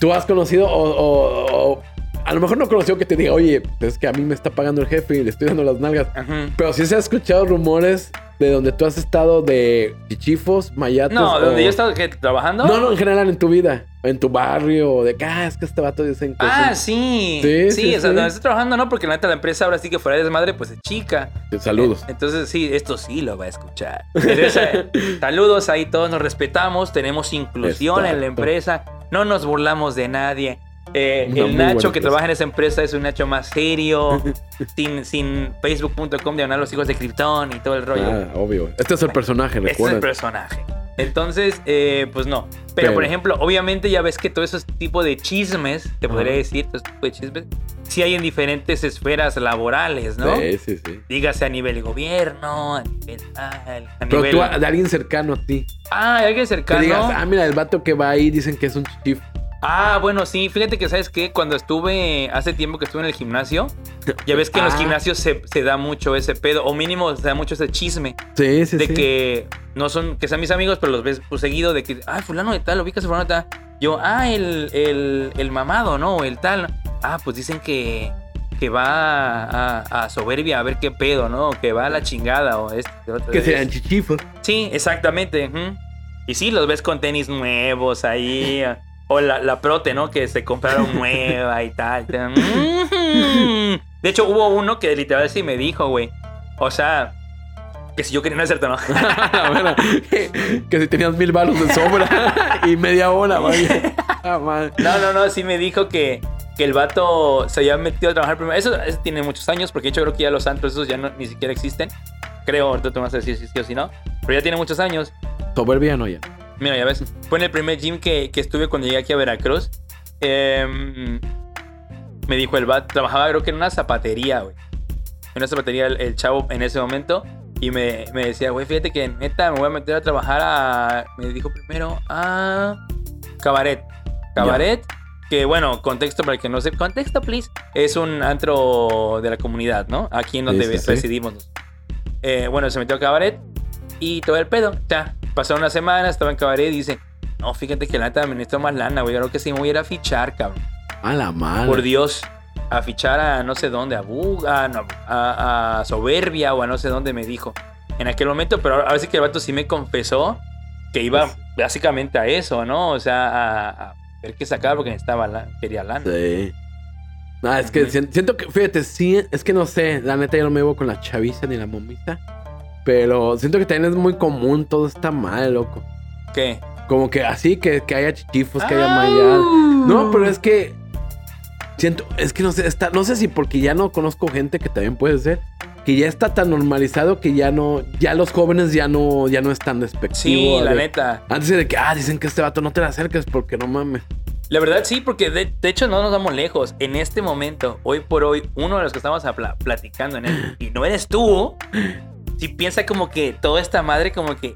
¿Tú has conocido o, o- o- a lo mejor no conoció que te diga, oye, es que a mí me está pagando el jefe y le estoy dando las nalgas? Pero sí se ha escuchado rumores de donde tú has estado de chichifos, mayates. No, o- donde yo estaba ¿qué, trabajando. No, no, en general en tu vida. En tu barrio. De que, ah, es que este vato dicen que. Ah, sí. Sí, Sí, sí, o sea, donde estoy trabajando no, porque la neta la empresa ahora sí que fuera de desmadre, pues es chica. Saludos. Entonces, sí, esto sí lo va a escuchar. Esa- saludos ahí, todos nos respetamos, tenemos inclusión en la empresa, no nos burlamos de nadie. Eh, el Nacho que trabaja en esa empresa es un Nacho más serio, sin, sin facebook.com de los hijos de Krypton y todo el rollo. Ah, obvio. Este es el personaje, Este es el recuerda. personaje. Entonces, eh, pues no. Pero, Pero- por ejemplo, obviamente ya ves que todo ese tipo de chismes, te podría decir, todo ese tipo de chismes, sí hay en diferentes esferas laborales, ¿no? Sí, sí, sí. Dígase a nivel gobierno, a nivel tal, a Pero nivel... tú, de alguien cercano a ti. Ah, ¿hay alguien Que cercano. digas, ah, mira, el vato que va ahí dicen que es un chichif. Ah, bueno, sí. Fíjate que, ¿sabes qué? Cuando estuve, hace tiempo que estuve en el gimnasio, ya ves que en los Ah. gimnasios se, se da mucho ese pedo, o mínimo se da mucho ese chisme, Sí, sí, de sí. que no son, que sean mis amigos, pero los ves pues, seguido, de que, ah, fulano de tal, ubicas a fulano de tal. Yo, ah, el, el, el mamado, ¿no? El tal. Ah, pues dicen que, que va a, a soberbia a ver qué pedo, ¿no? Que va a la chingada, o este, otro. Que sean chichifos. Sí, exactamente. Y sí, los ves con tenis nuevos ahí. O la, la prote, ¿no? Que se compraron nueva y tal. Ujú. De hecho, hubo uno que literal sí me dijo, güey. O sea, que si yo quería, no es cierto, ¿no? Bueno, que, que si tenías mil balos de sobra y media hora, vaya. Ah. No, no, no, sí me dijo que, que el vato se había metido a trabajar primero. Eso, eso tiene muchos años, porque de hecho creo que ya los antros esos ya no, ni siquiera existen. Creo, ahorita tú me vas a decir si sí o si no. Pero ya tiene muchos años. Soberbia no ya. Mira, ya ves. Fue en el primer gym que, que estuve cuando llegué aquí a Veracruz. Em, me dijo el bat, trabajaba creo que en una zapatería, güey. En una zapatería el, el chavo en ese momento. Y me, me decía, güey, fíjate que neta me voy a meter a trabajar a... Me dijo primero a... Cabaret. Cabaret. Que bueno, contexto para el que no sé. Contexto, please. Es un antro de la comunidad, ¿no? Aquí en donde Sí, sí, sí. residimos. Eh, bueno, se metió a cabaret y todo el pedo. Ya, pasaron una semana, estaba en cabaret y dice, no, fíjate que la neta me necesito más lana, güey. Creo que sí me voy a ir a fichar, cabrón. A la madre. Por Dios. A fichar a no sé dónde, a Buga, no, a, a Soberbia o a no sé dónde me dijo. En aquel momento, pero ahora sí que el vato sí me confesó que iba Pues básicamente a eso, ¿no? O sea, a, a ver qué sacar porque necesitaba la, quería lana. Sí. No, es que siento que, fíjate, sí, es que no sé, la neta yo no me llevo con la chaviza ni la momita. Pero siento que también es muy común todo está mal, loco. ¿Qué? Como que así, que, que haya chichifos, que haya Ah. mayas. No, pero es que. Siento, es que no sé, está, no sé si porque ya no conozco gente que también puede ser. Que ya está tan normalizado que ya no, ya los jóvenes ya no, ya no es tan despectivo. Sí, la de- neta. Antes de que, ah, dicen que este vato no te le acerques porque no mames. La verdad sí, porque de, de hecho no nos vamos lejos. En este momento, hoy por hoy, uno de los que estamos apla- platicando en él, y no eres tú, si piensa como que toda esta madre como que...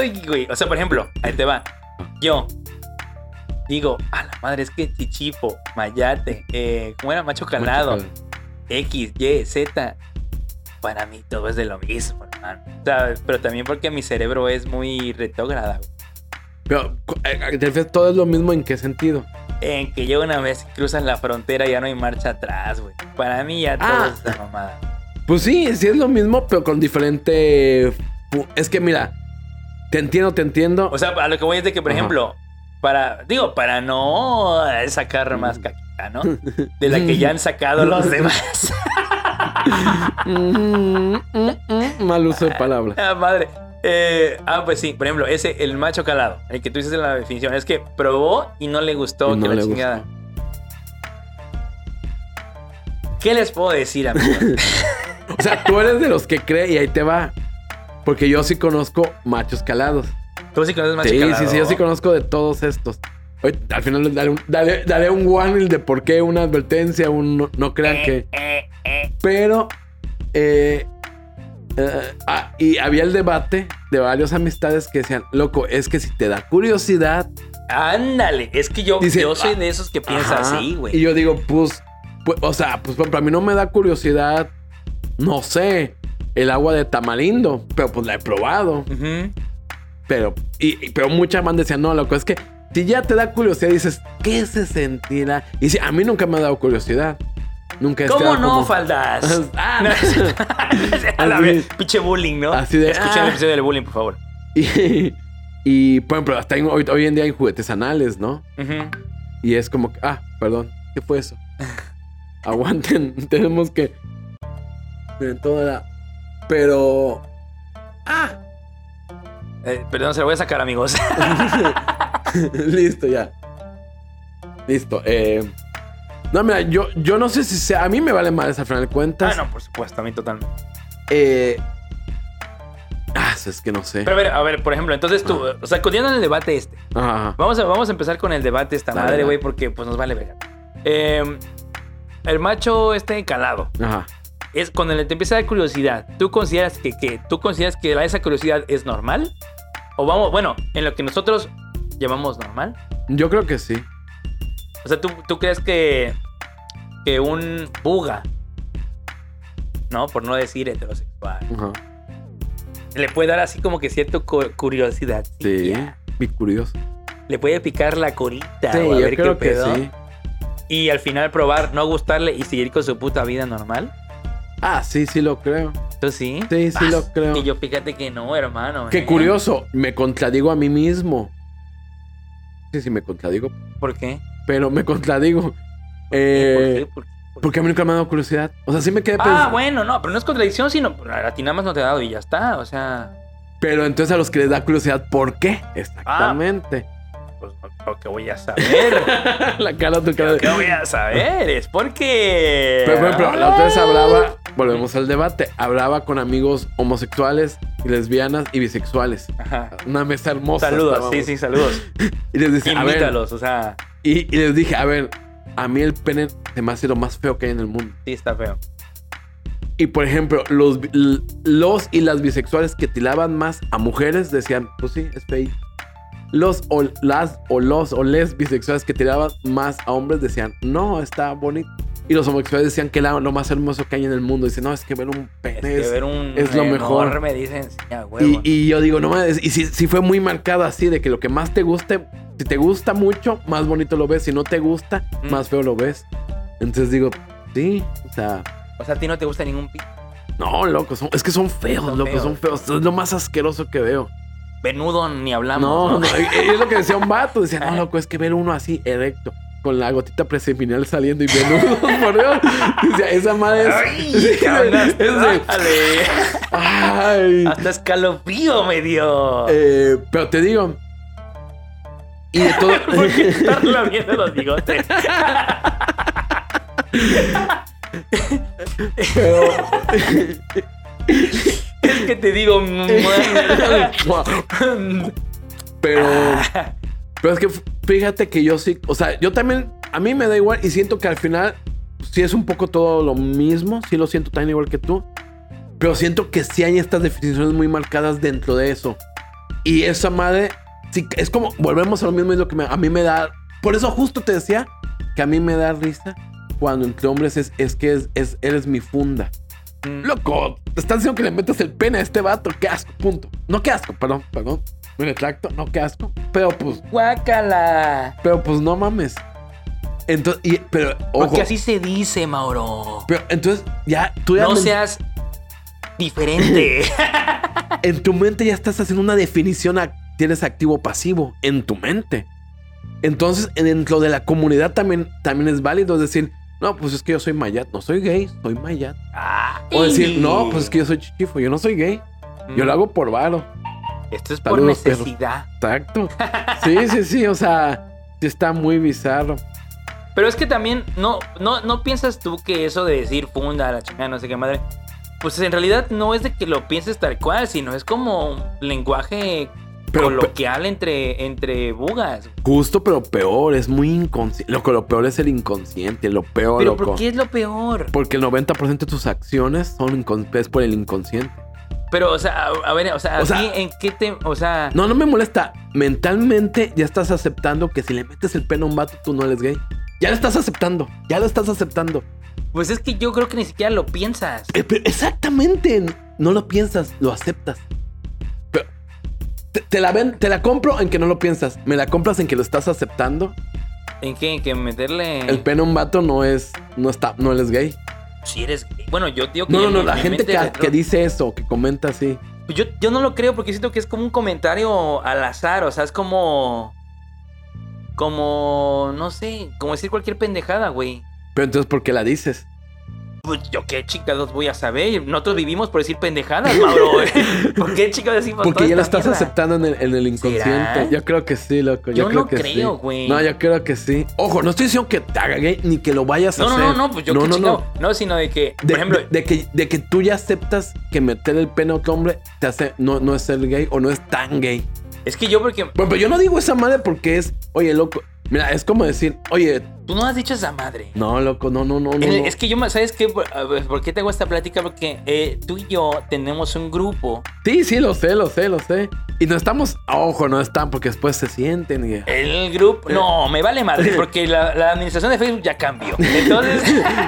Ay, güey. O sea, por ejemplo, ahí te va. Yo digo, a la madre, es que Chichipo, Mayate, eh, ¿cómo era? Macho Calado, X, Y, Z. Para mí todo es de lo mismo, hermano. Pero también porque mi cerebro es muy retógrada, güey. Pero, eh, eh, ¿te refieres todo es lo mismo en qué sentido? En que ya una vez cruzas la frontera ya no hay marcha atrás, güey. Para mí ya todo Ah. es esta mamada. Pues sí, sí es lo mismo, pero con diferente. Es que mira, te entiendo, te entiendo. O sea, a lo que voy es de que, por Ajá. ejemplo, Para, digo, para no sacar más caquita, ¿no? De la que ya han sacado los demás. Mm, mm, mm, Mal uso de palabras. Ah, madre. Eh, ah, pues sí, por ejemplo, ese, el macho calado, el que tú dices en la definición, es que probó y no le gustó, no que la le chingada. ¿Qué les puedo decir, amigos? O sea, tú eres de los que cree y ahí te va. Porque yo sí conozco machos calados. Tú sí conoces macho Sí, calado. sí, sí, yo sí conozco de todos estos. Oye, al final les daré un, daré, daré un warning de por qué, una advertencia, un no, no crean que. Eh, eh. Pero. eh, eh, ah, y había el debate de varias amistades que decían, loco, es que si te da curiosidad. Ándale, es que yo, Dice, yo soy ah, de esos que piensa ajá, así, Y güey. yo digo, pues, pues, o sea, pues para mí no me da curiosidad, no sé, el agua de tamarindo, pero pues la he probado. Pero, y, y- pero mucha más decían, no, loco, es que si ya te da curiosidad, dices, ¿qué se sentirá? Y si a mí nunca me ha dado curiosidad. Nunca he ¿Cómo no, como- faldas? Ah, No, a la Así- vez, pinche bullying, ¿no? así de, Escuchen ah. el episodio del bullying, por favor. Y, y, por ejemplo, hasta hoy, hoy en día hay juguetes anales, ¿no? Y es como, que, ah, perdón, ¿qué fue eso? Aguanten, tenemos que. Miren, toda la. Pero. ¡Ah! Eh, perdón, se lo voy a sacar, amigos. Listo, ya. Listo. Eh. No, mira, yo, yo no sé si sea. A mí me vale más al final de cuentas. ah, no, por supuesto, a mí totalmente. Eh. Ah, es que no sé. Pero a ver, a ver, por ejemplo, entonces tú, o sea, continuando en el debate este. Ajá, ajá. Vamos a, vamos a empezar con el debate esta Dale, madre, güey, porque pues nos vale verga. Eh, el macho este calado. Ajá. Es cuando le te empieza a dar curiosidad. ¿Tú consideras que, que tú consideras que esa curiosidad es normal? O vamos, bueno, en lo que nosotros llamamos normal. Yo creo que sí. O sea, ¿tú, tú crees que, que un buga, ¿no? Por no decir heterosexual, le puede dar así como que cierta cu- curiosidad. Sí. Mi curioso. Le puede picar la corita Sí, o a yo ver creo qué que pedo. sí. Y al final probar, no gustarle y seguir con su puta vida normal. Ah, sí, sí lo creo. ¿Tú sí? Sí, sí lo creo. Y yo fíjate que no, hermano. Qué ¿eh? curioso, me contradigo a mí mismo. Sí, sí, me contradigo, ¿Por qué? pero me contradigo. ¿Por Eh, qué? ¿Por qué? ¿Por qué? porque a mí nunca me ha dado curiosidad. O sea, sí me quedé Ah, pensando. bueno, no, pero no es contradicción, sino a ti nada más no te ha dado y ya está. O sea, Pero entonces a los que les da curiosidad, ¿por qué? Exactamente. pues lo que voy a saber. La cara, tu cara Lo que voy a saber es porque. Pero, por ejemplo, la otra vez hablaba, volvemos al debate, hablaba con amigos homosexuales, lesbianas y bisexuales. Ajá. Una mesa hermosa. Saludos, estábamos. sí, sí, saludos. Y les decía, a ver, Invítalos, o sea, y, y les dije, a ver, a mí el pene se me hace lo más feo que hay en el mundo. sí está feo. Y por ejemplo, los, los y las bisexuales que tiraban más a mujeres decían, pues sí, es feo. Los o las o los o les bisexuales que tiraban más a hombres decían, no, está bonito. Y los homosexuales decían que era lo más hermoso que hay en el mundo. Dicen, no, es que ver un pene Es que ver un es lo mejor. Me dicen, Y, y yo digo, no mames, y si, si fue muy marcado así, de que lo que más te guste, si te gusta mucho, más bonito lo ves. Si no te gusta, Mm. más feo lo ves. Entonces digo, sí, o sea, O sea, a ti no te gusta ningún pi. no, loco, son- es que son feos, Son loco, feos. son feos. Es lo más asqueroso que veo. Venudo ni hablamos. No, No, no, es lo que decía un vato. Decía, no, loco, es que ver uno así erecto, con la gotita preseminal saliendo y venudo, por Dios. Esa madre es. ¡Ay! Sí, es de- ay. Hasta escalofrío me dio. Eh, pero te digo. Y de todo. ¿Por qué estarla viendo los bigotes? pero. Es que te digo. pero. Pero es que fíjate que yo sí. O sea, yo también. A mí me da igual y siento que al final. Sí es un poco todo lo mismo. Sí lo siento tan igual que tú. Pero siento que sí hay estas definiciones muy marcadas dentro de eso. Y esa madre. Sí, es como. Volvemos a lo mismo. Es lo que me- a mí me da. Por eso justo te decía que a mí me da risa cuando entre hombres es, es que es, es- eres mi funda. Loco, te están diciendo que le metas el pene a este vato. Qué asco, punto. No, qué asco, perdón, perdón. Me retracto, no, qué asco. Pero pues, Guácala. pero pues no mames. Entonces, y- pero, ojo. Porque así se dice, Mauro. Pero entonces, ya, tú ya No seas diferente. en tu mente ya estás haciendo una definición. a- tienes activo o pasivo en tu mente. Entonces, dentro de la comunidad también, también es válido decir, no, pues es que yo soy mayat, no soy gay, soy mayat. Ah, O decir, no, pues es que yo soy chichifo, yo no soy gay, yo lo hago por varo. Esto es por necesidad. Exacto. Sí, sí, sí, o sea, está muy bizarro. Pero es que también, no, no, no piensas tú que eso de decir funda, la chingada, no sé qué madre. Pues en realidad no es de que lo pienses tal cual, sino es como lenguaje Pero- coloquial entre, entre bugas. Justo, pero peor, es muy inconsciente. Lo lo peor es el inconsciente, lo peor, Pero loco. ¿por qué es lo peor? Porque el 90% de tus acciones son es por el inconsciente. Pero, o sea, a, a ver, o sea, O sea- ¿a ti en qué te. O sea. No, no me molesta. Mentalmente ya estás aceptando que si le metes el pelo a un vato, tú no eres gay. Ya lo estás aceptando. Ya lo estás aceptando. Pues es que yo creo que ni siquiera lo piensas. Eh, pero exactamente. No lo piensas, lo aceptas. Pero te, te la ven, te la compro en que no lo piensas. Me la compras en que lo estás aceptando. ¿En qué? ¿En que meterle. El pene a un vato no es, no está, no eres gay. Si eres gay. Bueno, yo digo que. No, no, no. La gente que, retro- que dice eso, que comenta así. Pues Yo, yo no lo creo porque siento que es como un comentario al azar, o sea, es como... Como, no sé, como decir cualquier pendejada, güey. Pero entonces, ¿por qué la dices? Pues yo qué chingados voy a saber. Nosotros vivimos por decir pendejadas, Mauro. ¿Por qué chingados decimos Porque ya lo estás mierda? aceptando en el, en el inconsciente. ¿Será? Yo creo que sí, loco. Yo, Yo creo no que creo, sí. güey. No, yo creo que sí. Ojo, no estoy diciendo que te haga gay ni que lo vayas a No, no, hacer. no, no, pues yo no, qué no, chingado. no. No, sino de que, De, por ejemplo, de- de que, de que tú ya aceptas que meter el pene a otro hombre te hace, no, no es ser gay o no es tan gay. es que yo porque... Bueno, pero yo no digo esa madre porque es, oye, loco. Mira, es como decir, oye, Tú no has dicho esa madre. no, loco, no, no, no, no. Es que yo, me- ¿sabes qué? Por, a ver, ¿por qué te hago esta plática? Porque eh, tú y yo tenemos un grupo Sí, sí, lo sé, lo sé, lo sé. Y no estamos, ojo, no están porque después se sienten y... El grupo. No, me vale madre, porque la, la administración de Facebook ya cambió. Entonces.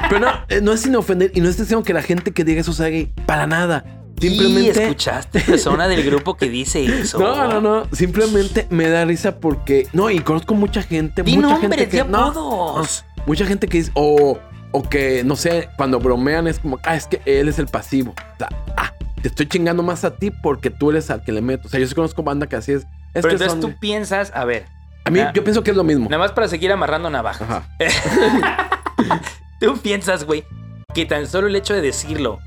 Pero no, eh, no es sin ofender y no es diciendo que la gente que diga eso sea gay. Para nada. ¿Y Simplemente. escuchaste persona del grupo que dice eso? No, no, no. Simplemente me da risa porque. No, y conozco mucha gente. Di mucha nombres, gente que. di no, apodos. no, mucha gente que dice. O, o que, no sé, cuando bromean es como, ah, es que él es el pasivo. O sea, ah, te estoy chingando más a ti porque tú eres al que le meto. O sea, yo sí conozco banda que así es. Es Pero que entonces son- tú piensas, a ver, A mí, Ah. yo pienso que es lo mismo. nada más para seguir amarrando navajas. Ajá. Tú piensas, güey, que tan solo el hecho de decirlo,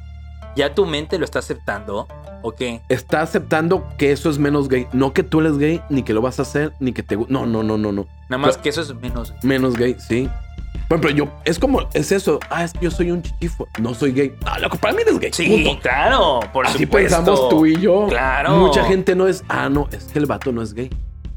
ya tu mente lo está aceptando, ¿o qué? Está aceptando que eso es menos gay. No que tú eres gay, ni que lo vas a hacer, ni que te. No, no, no, no, no. Nada más Pero- que eso es menos. Menos gay, sí. Por ejemplo, yo, es como, es eso. Ah, es que yo soy un chichifo. No soy gay. No, loco, para mí eres gay. Sí, punto. claro, por Así supuesto. pensamos tú y yo. Claro. Mucha gente no es, ah, no, es que el vato no es gay.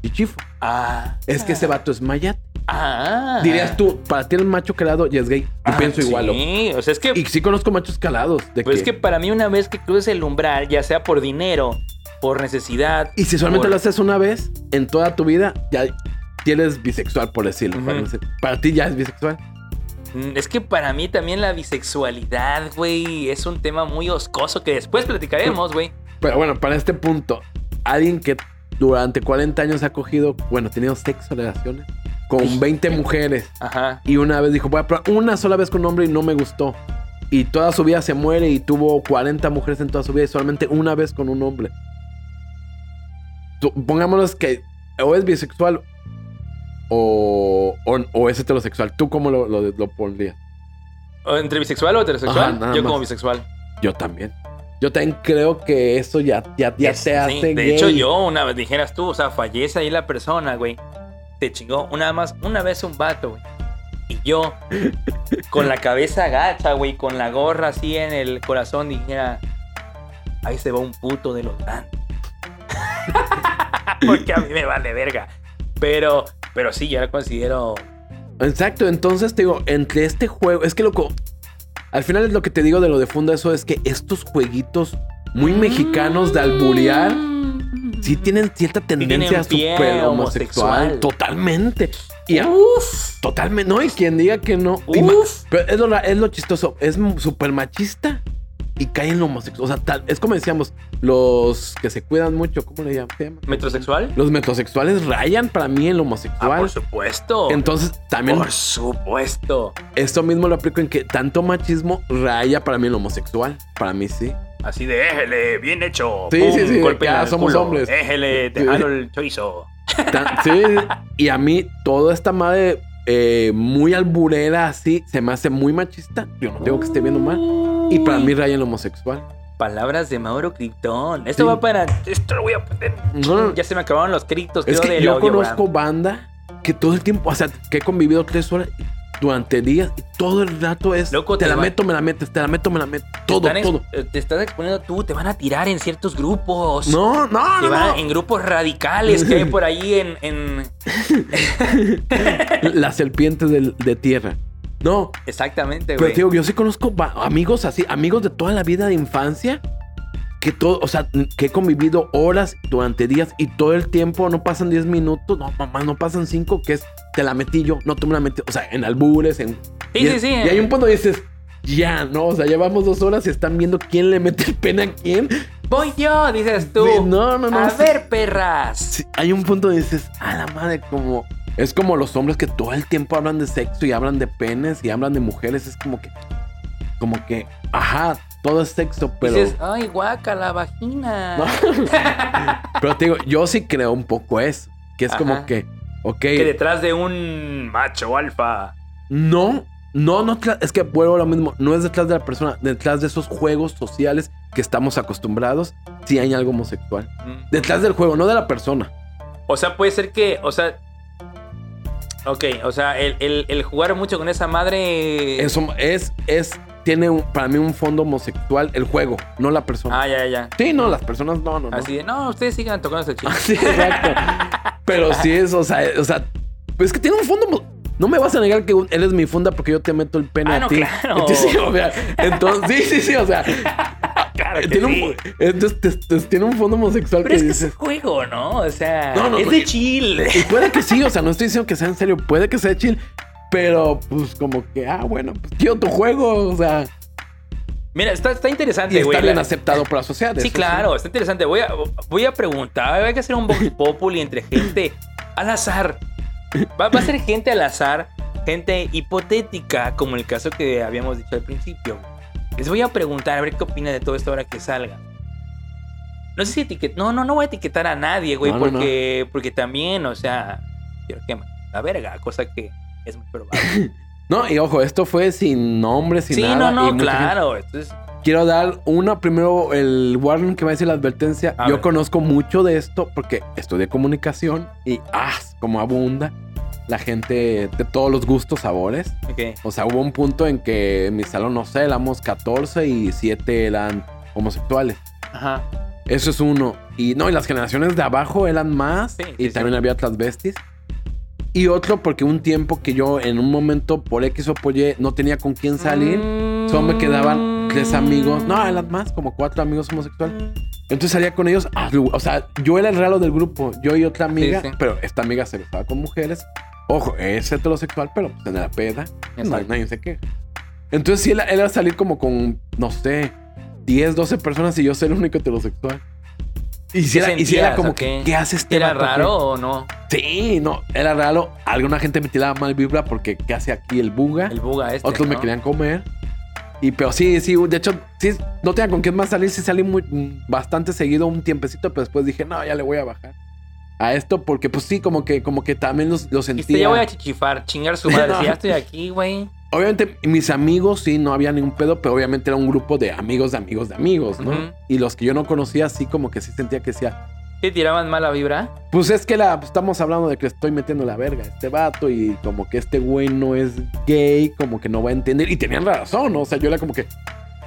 Chichifo. Ah. Es que ese vato es mayat. Ah. Dirías tú, para ti el macho calado ya es gay. Yo Ah, pienso igual. Sí, o sea, es que. Y sí conozco machos calados. De Pues es que, para mí, una vez que cruces el umbral, ya sea por dinero, por necesidad. y si solamente por- lo haces una vez en toda tu vida, ya, eres bisexual, por decirlo. Para ti ya es bisexual. Mm, Es que para mí también la bisexualidad, güey, es un tema muy oscoso que después platicaremos, güey. Pero bueno, para este punto, alguien que durante 40 años ha cogido, bueno, ha tenido sexo, relaciones, con 20 mujeres Ajá. y una vez dijo, voy a probar una sola vez con un hombre y no me gustó. Y toda su vida se muere y tuvo 40 mujeres en toda su vida y solamente una vez con un hombre. Pongámonos que o es bisexual o, o, o es heterosexual. ¿Tú cómo lo, lo, lo pondrías? ¿O ¿Entre bisexual o heterosexual? Ajá, Yo más. como bisexual. Yo también. Yo también creo que eso ya, ya, ya Es- te sí, hace De gay. hecho, yo una vez dijeras tú, o sea, fallece ahí la persona, güey. Te chingó una más, una vez un vato, güey. Y yo, con la cabeza agacha, güey, con la gorra así en el corazón, dijera, ahí se va un puto de los grandes. Porque a mí me vale verga. Pero, pero sí, yo la considero. Exacto, entonces te digo, entre este juego, es que loco, al final es lo que te digo de lo de Funda, eso es que estos jueguitos muy mexicanos de alburear, sí tienen cierta tendencia súper homosexual. Totalmente. Y a- Uf, totalmente, no, y quien diga que no. uf. pero es lo, es lo chistoso, es súper machista y cae en lo homosexual. O sea, tal, es como decíamos, los que se cuidan mucho, ¿cómo le llaman? ¿Se llama? ¿Metrosexual? Los metrosexuales rayan para mí en lo Ah, homosexual. por supuesto. Entonces, también por supuesto. Esto mismo lo aplico en que tanto machismo raya para mí en lo homosexual. Para mí sí. Así de éjele, bien hecho. Sí, sí, sí, golpe en ah, somos culo. hombres. Éjele, te Sí. jalo el chorizo. Tan- sí, y a mí toda esta madre eh, muy alburera así se me hace muy machista. Yo no digo que esté viendo mal. Y para mí lo homosexual. Palabras de Mauro Krypton. Esto Sí. va para. Esto lo voy a poner. No, no, Ya se me acabaron los criptos. es creo, que yo conozco banda que todo el tiempo, o sea, que he convivido tres horas durante días y todo el rato es Loco, te te la va- meto, me la metes, te la meto, me la meto. Todo, todo. eh, Te estás exponiendo tú, te van a tirar en ciertos grupos. No, no, Te no, van no. en grupos radicales que hay por ahí en. en- Las serpientes del- de tierra. No, Exactamente, pero güey. te digo, yo sí conozco amigos así, amigos de toda la vida de infancia, que todo, o sea, que he convivido horas durante días y todo el tiempo no pasan 10 minutos, no, mamá, no pasan 5, que es, te la metí yo, no tú me la metí, o sea, en albures, en... Sí, y, sí, sí. Y hay un punto donde dices, ya, no, o sea, llevamos dos horas y están viendo quién le mete el pene a quién. Voy yo, dices tú. No, no, no. A sí. ver, perras. Sí, hay un punto donde dices, a la madre, como... Es como los hombres que todo el tiempo hablan de sexo y hablan de penes y hablan de mujeres. Es como que... Como que... Ajá, todo es sexo, pero... Dices, ay, guaca, la vagina. No. pero te digo, yo sí creo un poco eso. Que es como que... Ok, Que detrás de un macho alfa. no... No, no, es que vuelvo a lo mismo. No es detrás de la persona, detrás de esos juegos sociales que estamos acostumbrados, si hay algo homosexual. Mm. Detrás del juego, no de la persona. O sea, puede ser que, o sea. Ok, o sea, el, el- el jugar mucho con esa madre. Eso es, es, tiene un- para mí un fondo homosexual el juego, no la persona. Ah, ya, ya. Sí, no, las personas no, no, no. Así de, no, ustedes sigan tocándose el chico. Sí, exacto. Pero sí es, o sea, o sea, pues es que tiene un fondo. No me vas a negar que un- eres mi funda porque yo te meto el pene Ah, a no, ti. claro. Entonces, sí, o sea, entonces, sí, sí, sí, o sea, Claro que tiene sí. un, tiene fondo homosexual Pero que es que es juego, ¿no? O sea, No, no, es de y- chill. Y puede que sí, o sea, no estoy diciendo que sea en serio, puede que sea chill, pero pues como que, ah, bueno, pues quiero tu juego, o sea, Mira, está, está y interesante, está güey. bien La- aceptado por la sociedad. Sí, claro, está interesante. Voy a, voy a preguntar, hay que hacer un Vox Populi entre gente al azar. Va, va a ser gente al azar, gente hipotética, como el caso que habíamos dicho al principio. Les voy a preguntar a ver qué opina de todo esto ahora que salga. No sé si etiquet... No, no, no voy a etiquetar a nadie, güey, No, no, porque, porque también, o sea, quiero que la verga, cosa que es muy probable. No, y ojo, esto fue sin nombre, sin sí, nada. no, y no, mucha gente- claro. Entonces, Quiero dar una, primero el warning que va a decir la advertencia. A Yo ver. conozco mucho de esto porque estudié comunicación y, ah, como abunda la gente de todos los gustos, sabores. ok. O sea, hubo un punto en que en mi salón, no sé, éramos 14 y 7 eran homosexuales. Ajá. Eso es uno. Y no, y las generaciones de abajo eran más. Sí, y sí, también sí. había transvestis. Y otro porque un tiempo que yo en un momento por X o por Y no tenía con quién salir. Solo me quedaban tres amigos. No, eran más, como cuatro amigos homosexuales. Entonces salía con ellos. ah, O sea, yo era el raro del grupo. Yo y otra amiga. Pero esta amiga se besaba con mujeres. Ojo, es heterosexual, pero pues, en la peda. No, nadie se queja. Entonces sí, él, él iba a salir como con, no sé, 10, 12 personas y yo ser el único heterosexual. Y si era, y si era sentías, como o que, qué? ¿qué hace este ¿Era aquí? raro o no? Sí, no, era raro. Alguna gente me tiraba mal vibra porque ¿qué hace aquí el buga? El buga este. Otros me querían comer. Y pero sí, sí, de hecho, sí, no tenía con quién más salir. Sí salí muy, mm, bastante seguido un tiempecito, pero después dije, no, ya le voy a bajar a esto porque pues sí, como que, como que también los, los Dijiste, sentía. ya voy a chichifar, chingar su madre. No. Si ya estoy aquí, güey. Obviamente, mis amigos sí, no había ningún pedo, pero obviamente era un grupo de amigos de amigos de amigos, ¿no? Y los que yo no conocía, sí, como que sí sentía que decía, ¿Te tiraban mala vibra? pues es que la, pues, estamos hablando de que estoy metiendo la verga a este vato y como que este güey no es gay, como que no va a entender. Y tenían razón, ¿no? O sea, yo era como que,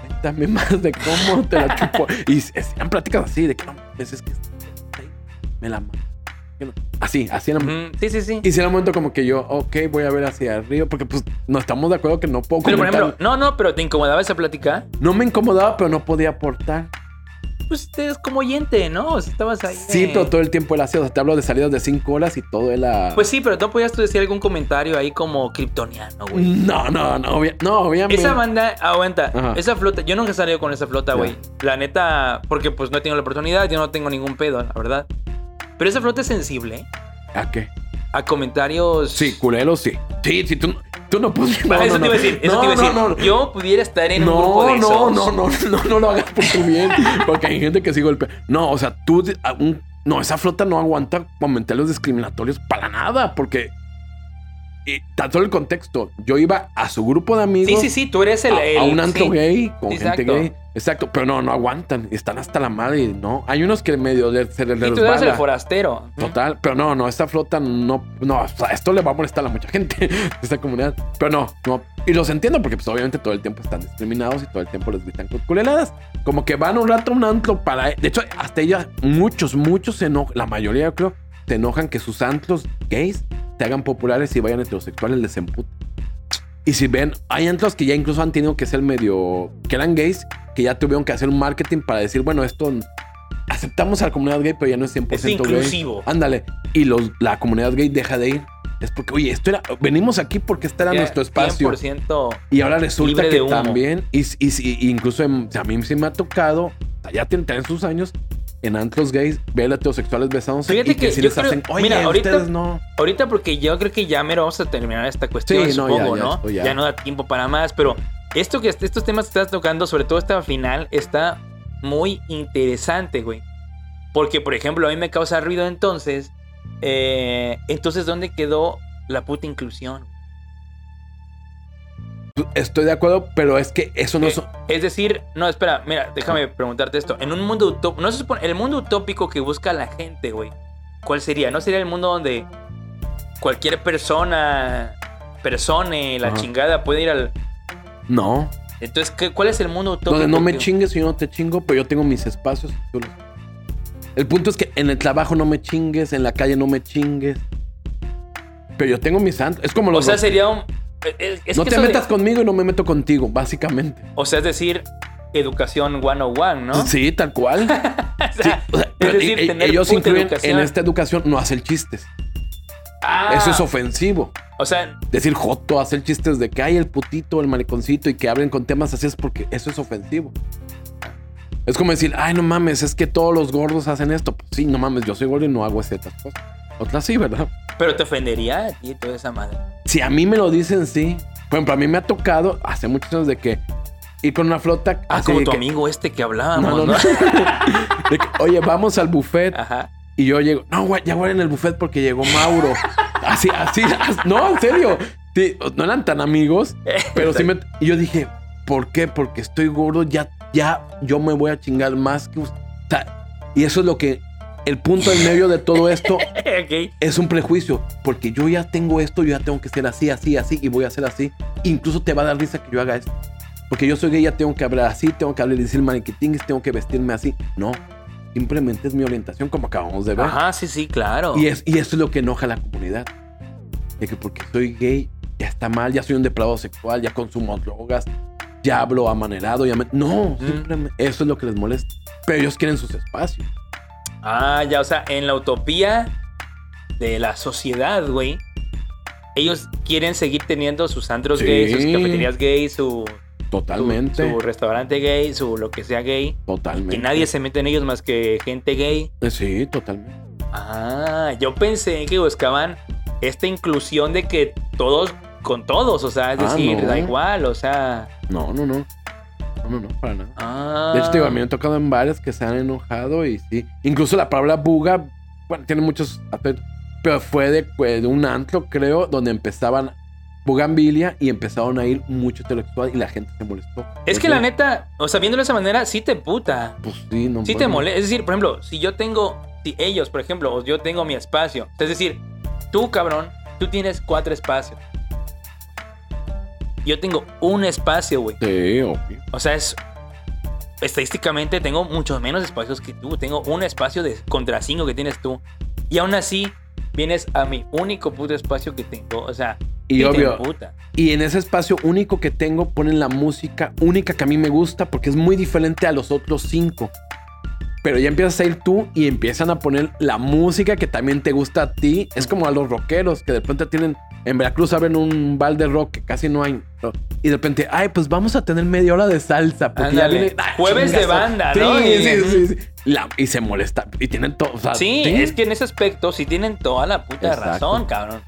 cuéntame más de cómo te la chupo. y hacían pláticas así, de que no, pues es que sí, me la ma- que no". Así, así era. Ujú, Sí, sí, sí. Y si era un momento como que yo, ok, voy a ver hacia arriba, porque pues no estamos de acuerdo que no puedo Pero por ejemplo, no, no, pero ¿te incomodaba esa plática? No me incomodaba, pero no podía aportar. Pues te es como oyente, ¿no? O sea, estabas ahí. Sí, de- pero todo el tiempo él hacía. O sea, te hablo de salidas de 5 horas y todo él a... Pues sí, pero no podías tú decir algún comentario ahí como kryptoniano, güey. No, no, no, obvia- no, obviamente. Esa banda, aguanta, Ajá. esa flota, yo nunca he salido con esa flota, güey. La neta, porque pues no he tenido la oportunidad, yo no tengo ningún pedo, la verdad. Pero esa flota es sensible ¿A qué? a comentarios. Sí, culero, sí. Sí, sí, tú, tú no puedes... No, eso no, te iba a decir, eso no, te iba a decir. No, no, Yo pudiera estar en un no, grupo de no, esos. no, no, no, no lo hagas por tu bien. Porque hay gente que el... pe- No, o sea, tú... un- no, esa flota no aguanta comentarios discriminatorios para nada, porque y tanto el contexto, yo iba a su grupo de amigos. Sí, sí, sí, tú eres el. a, el- a un antro sí. gay con gente gay. Exacto, pero no, no aguantan. Están hasta la madre, ¿no? Hay unos que medio de- se les Y tú eres el forastero. Total, pero no, no, esta flota no, no, o sea, esto le va a molestar a mucha gente, esta comunidad. Pero no, no. Y los entiendo porque pues obviamente todo el tiempo están discriminados y todo el tiempo les gritan con culeladas. Como que van un rato a un antro para... De hecho, hasta ella, muchos, muchos se enojan, la mayoría yo creo, se enojan que sus antros gays se hagan populares y vayan heterosexuales, les emputa. Y si ven, hay antros que ya incluso han tenido que ser medio... que eran gays, que ya tuvieron que hacer un marketing para decir, bueno, esto... Aceptamos a la comunidad gay, pero ya no es 100% Es gay. inclusivo. Ándale. Y los, la comunidad gay deja de ir. Es porque, oye, esto era. Venimos aquí porque este era nuestro espacio. 100%. Y ahora resulta que también. Y, y, y- incluso en- a mí sí me ha tocado. Ya tienen sus años. En antros gays, ver a heterosexuales besándose. Fíjate y que, que si les creo- hacen. Oye, mira, ahorita- ustedes no. Ahorita porque yo creo que ya mero vamos a terminar esta cuestión, Sí, no, ya, supongo, ya, ¿no? ya. no da tiempo para más, pero esto que estos temas que estás tocando, sobre todo esta final, está muy interesante, güey. Porque, por ejemplo, a mí me causa ruido entonces. eh, entonces, ¿dónde quedó la puta inclusión? Estoy de acuerdo, pero es que eso no Eh, es. es decir, no, espera, mira, déjame preguntarte esto. En un mundo utópico, no se supone, el mundo utópico que busca la gente, güey, ¿cuál sería? ¿No sería el mundo donde cualquier persona, persone, la chingada puede ir al... No. Entonces, ¿qué- ¿cuál es el mundo utópico? Donde no me que- chingues y yo no te chingo, pero yo tengo mis espacios. los- El punto es que en el trabajo no me chingues, en la calle no me chingues. Pero yo tengo mis antros. Es como O los. sea, sería un... es- no te de- metas conmigo y no me meto contigo, básicamente. O sea, es decir, educación 101, ¿no? Sí, tal cual. O Sí, sea, o sea, es decir, e- tener ellos incluyen educación. en esta educación no hacer chistes. Ah, Eso es ofensivo. O sea, Decir joto, hacer chistes de que hay el putito, el mariconcito y que hablen con temas así es porque eso es ofensivo. Es como decir, ay, no mames, es que todos los gordos hacen esto. Pues sí, no mames, yo soy gordo y no hago estas cosas. Otras sí, ¿verdad? pero te ofendería a ti toda esa madre. Si a mí me lo dicen, sí. Por ejemplo, a mí me ha tocado hace muchos años de que ir con una flota. Ah, como tu que- amigo este que hablábamos, no, ¿no? no. De que, Oye, vamos al buffet. Ajá. Y yo llego, no, güey, ya voy en el buffet porque llegó Mauro. Así, así, as- no, en serio. Sí, no eran tan amigos, pero sí me. Y yo dije, ¿por qué? Porque estoy gordo, ya, ya, yo me voy a chingar más que usted. O sea, y eso es lo que. El punto en medio de todo esto es un prejuicio, porque yo ya tengo esto, yo ya tengo que ser así, así, así, y voy a ser así. Incluso te va a dar risa que yo haga esto. Porque yo soy gay, ya tengo que hablar así, tengo que hablar y decir tengo que vestirme así. No, simplemente es mi orientación, como acabamos de ver. Ajá, sí, sí, claro. Y, es, y eso es lo que enoja a la comunidad. De que porque soy gay, ya está mal, ya soy un depravado sexual, ya consumo drogas, ya hablo amanerado, ya me... No, Mm. simplemente eso es lo que les molesta. Pero ellos quieren sus espacios. Ah, ya, o sea, en la utopía de la sociedad, güey, ellos quieren seguir teniendo sus antros Sí. gays, sus cafeterías gays, su, Totalmente. su, su restaurante gay, su lo que sea gay. totalmente. Que nadie se mete en ellos más que gente gay. Eh, Sí, totalmente. Ah, yo pensé que buscaban esta inclusión de que todos con todos, o sea, es Ah, decir, no. da igual, o sea. No, no, no. No, no, para nada. Ah, De hecho, digo, a mí me ha tocado en bares que se han enojado y sí. Incluso la palabra buga, bueno, tiene muchos aspectos. Pero fue de, fue de un antro, creo, donde empezaban bugambilia y empezaron a ir mucho intelectual y la gente se molestó. Es Pues que sí, la neta, o sea, viéndolo de esa manera, sí te puta. Pues sí, no Sí te molesta. Es decir, por ejemplo, si yo tengo, si ellos, por ejemplo, o yo tengo mi espacio. Es decir, tú, cabrón, tú tienes cuatro espacios. Yo tengo un espacio, güey. Sí, obvio. O sea, es. Estadísticamente tengo muchos menos espacios que tú. Tengo un espacio de contra cinco que tienes tú. Y aún así, vienes a mi único puto espacio que tengo. O sea, Y obvio. emputa. Y en ese espacio único que tengo ponen la música única que a mí me gusta porque es muy diferente a los otros cinco. Pero ya empiezas a ir tú y empiezan a poner la música que también te gusta a ti. Es como a los rockeros que de repente tienen... En Veracruz abren un bal de rock que casi no hay. ¿no? Y de repente, ay, pues vamos a tener media hora de salsa. Porque ya viene... ¡Ah, Jueves de banda, Sí, ¿no? Y- sí, sí, sí. La- y se molesta. Y tienen todo. o sea, Sí, es que en ese aspecto sí tienen toda la puta Exacto. razón, cabrón.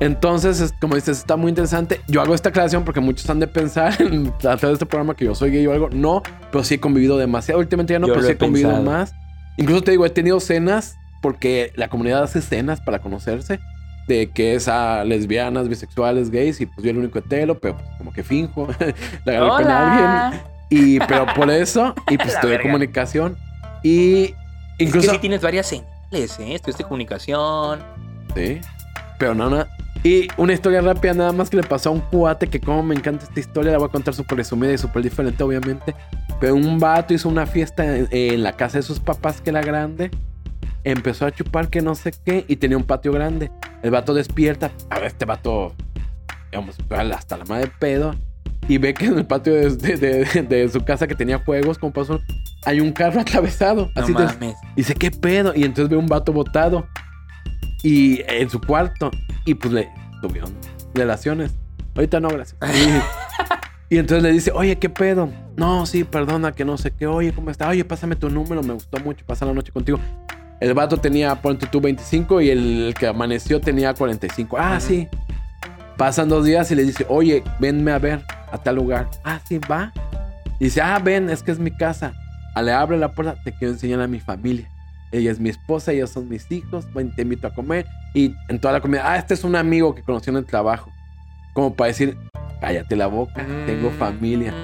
Entonces, es- como dices, está muy interesante. Yo hago esta aclaración porque muchos han de pensar en a través de este programa que yo soy gay o algo. No, pero sí he convivido demasiado. Últimamente ya no, Yo pero sí he he convivido más. Incluso te digo, he tenido cenas porque la comunidad hace escenas para conocerse. De que es a lesbianas, bisexuales, gays, y pues yo el único hetero, pero pues, como que finjo. le agarré con alguien. Y, pero por eso, y pues La estudié verga. comunicación. Y Es incluso. que sí tienes varias señales, ¿eh? Estudiaste comunicación. Sí. Pero no, no. Y una historia rápida, nada más que le pasó a un cuate que, como me encanta esta historia, la voy a contar súper resumida y súper diferente, obviamente. Pero un vato hizo una fiesta en, en la casa de sus papás, que era grande. Empezó a chupar que no sé qué y tenía un patio grande. El vato despierta. A ver, este vato, digamos, hasta la madre de pedo. Y ve que en el patio de, de- de- de su casa que tenía juegos, como pasó, hay un carro atravesado. No así de- mames. y dice, ¿qué pedo? Y entonces ve un vato botado. Y en su cuarto. Y pues le tuvieron relaciones. Ahorita no, gracias. Y, y entonces le dice, oye, ¿qué pedo? No, sí, perdona, que no sé qué. Oye, ¿cómo está? Oye, pásame tu número, me gustó mucho pasar la noche contigo. El vato tenía, ponte tú, 25 y el, que amaneció tenía 45. Ah, sí. Pasan dos días y le dice, oye, venme a ver a tal lugar. Ah, sí, va. Y dice, ah, ven, es que es mi casa. Ah, le abre la puerta, te quiero enseñar a mi familia. Ella es mi esposa, ellos son mis hijos, ven, te invito a comer. Y en toda la comida, ah, este es un amigo que conoció en el trabajo. Como para decir, cállate la boca, tengo Mm, familia.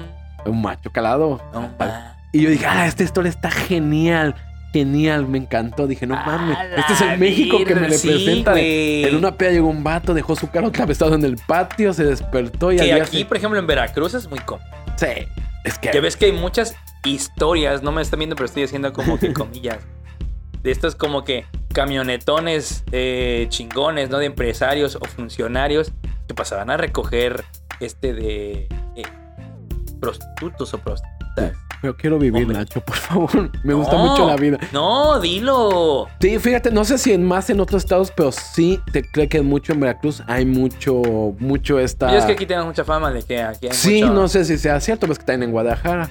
Un macho calado. No. Y yo dije, ah, esta historia está genial. Genial, me encantó. Dije, no mames, este es el México que me sí, representa. en una peda llegó un vato, dejó su carro atravesado en el patio, se despertó y Que aquí, se- por ejemplo, en Veracruz es muy común. Sí, es que... Ya ves que hay muchas historias, no me están viendo, pero estoy haciendo como que comillas. De estos como que camionetones eh, chingones, ¿no? De empresarios o funcionarios que pasaban a recoger este de eh, prostitutos o prostitutas. Pero quiero vivir, Hombre. Nacho, por favor. Me gusta mucho la vida. No, dilo. Sí, fíjate, no sé si en más en otros estados, pero sí te creo que mucho en Veracruz hay mucho, mucho esta. Yo es que aquí tenemos mucha fama de que aquí hay sí, mucho- no sé si sea cierto, pues que están en Guadalajara.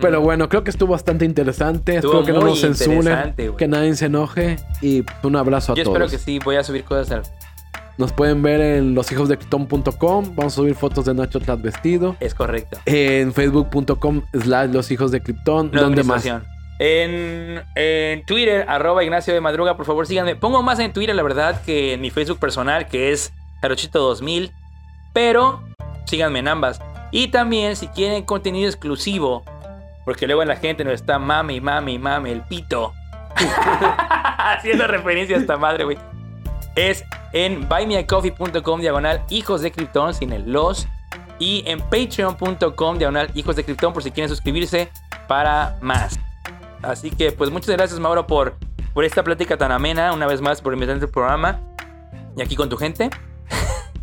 Pero Mm. bueno, creo que estuvo bastante interesante. Estuvo espero que no nos censuren, que nadie se enoje. Y un abrazo a Yo todos. espero que sí, voy a subir cosas al... Nos pueden ver en loshijosdecrypton.com. Vamos a subir fotos de Nacho tras vestido. Es correcto. En facebook.com slash los hijos de Krypton. ¿Dónde más? En, en Twitter, arroba Ignacio de Madruga, por favor síganme. Pongo más en Twitter, la verdad, que en mi Facebook personal, que es Jarochito2000. Pero síganme en ambas. Y también, si quieren contenido exclusivo, porque luego la gente nos está mami, mami, mami, el pito. Haciendo referencia a esta madre, güey. Es en buymeacoffee.com diagonal hijos de Krypton sin el los. Y en patreon.com diagonal hijos de Krypton por si quieren suscribirse para más. Así que pues muchas gracias Mauro por, por esta plática tan amena. Una vez más por invitarme al programa. Y aquí con tu gente.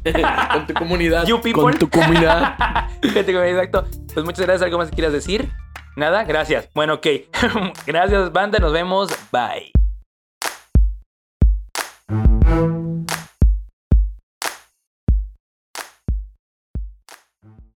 con tu comunidad. You people. Con tu comunidad. Gente, exacto. Pues muchas gracias. ¿Algo más que quieras decir? Nada, gracias. Bueno, ok. gracias, banda. Nos vemos. Bye. Thank you.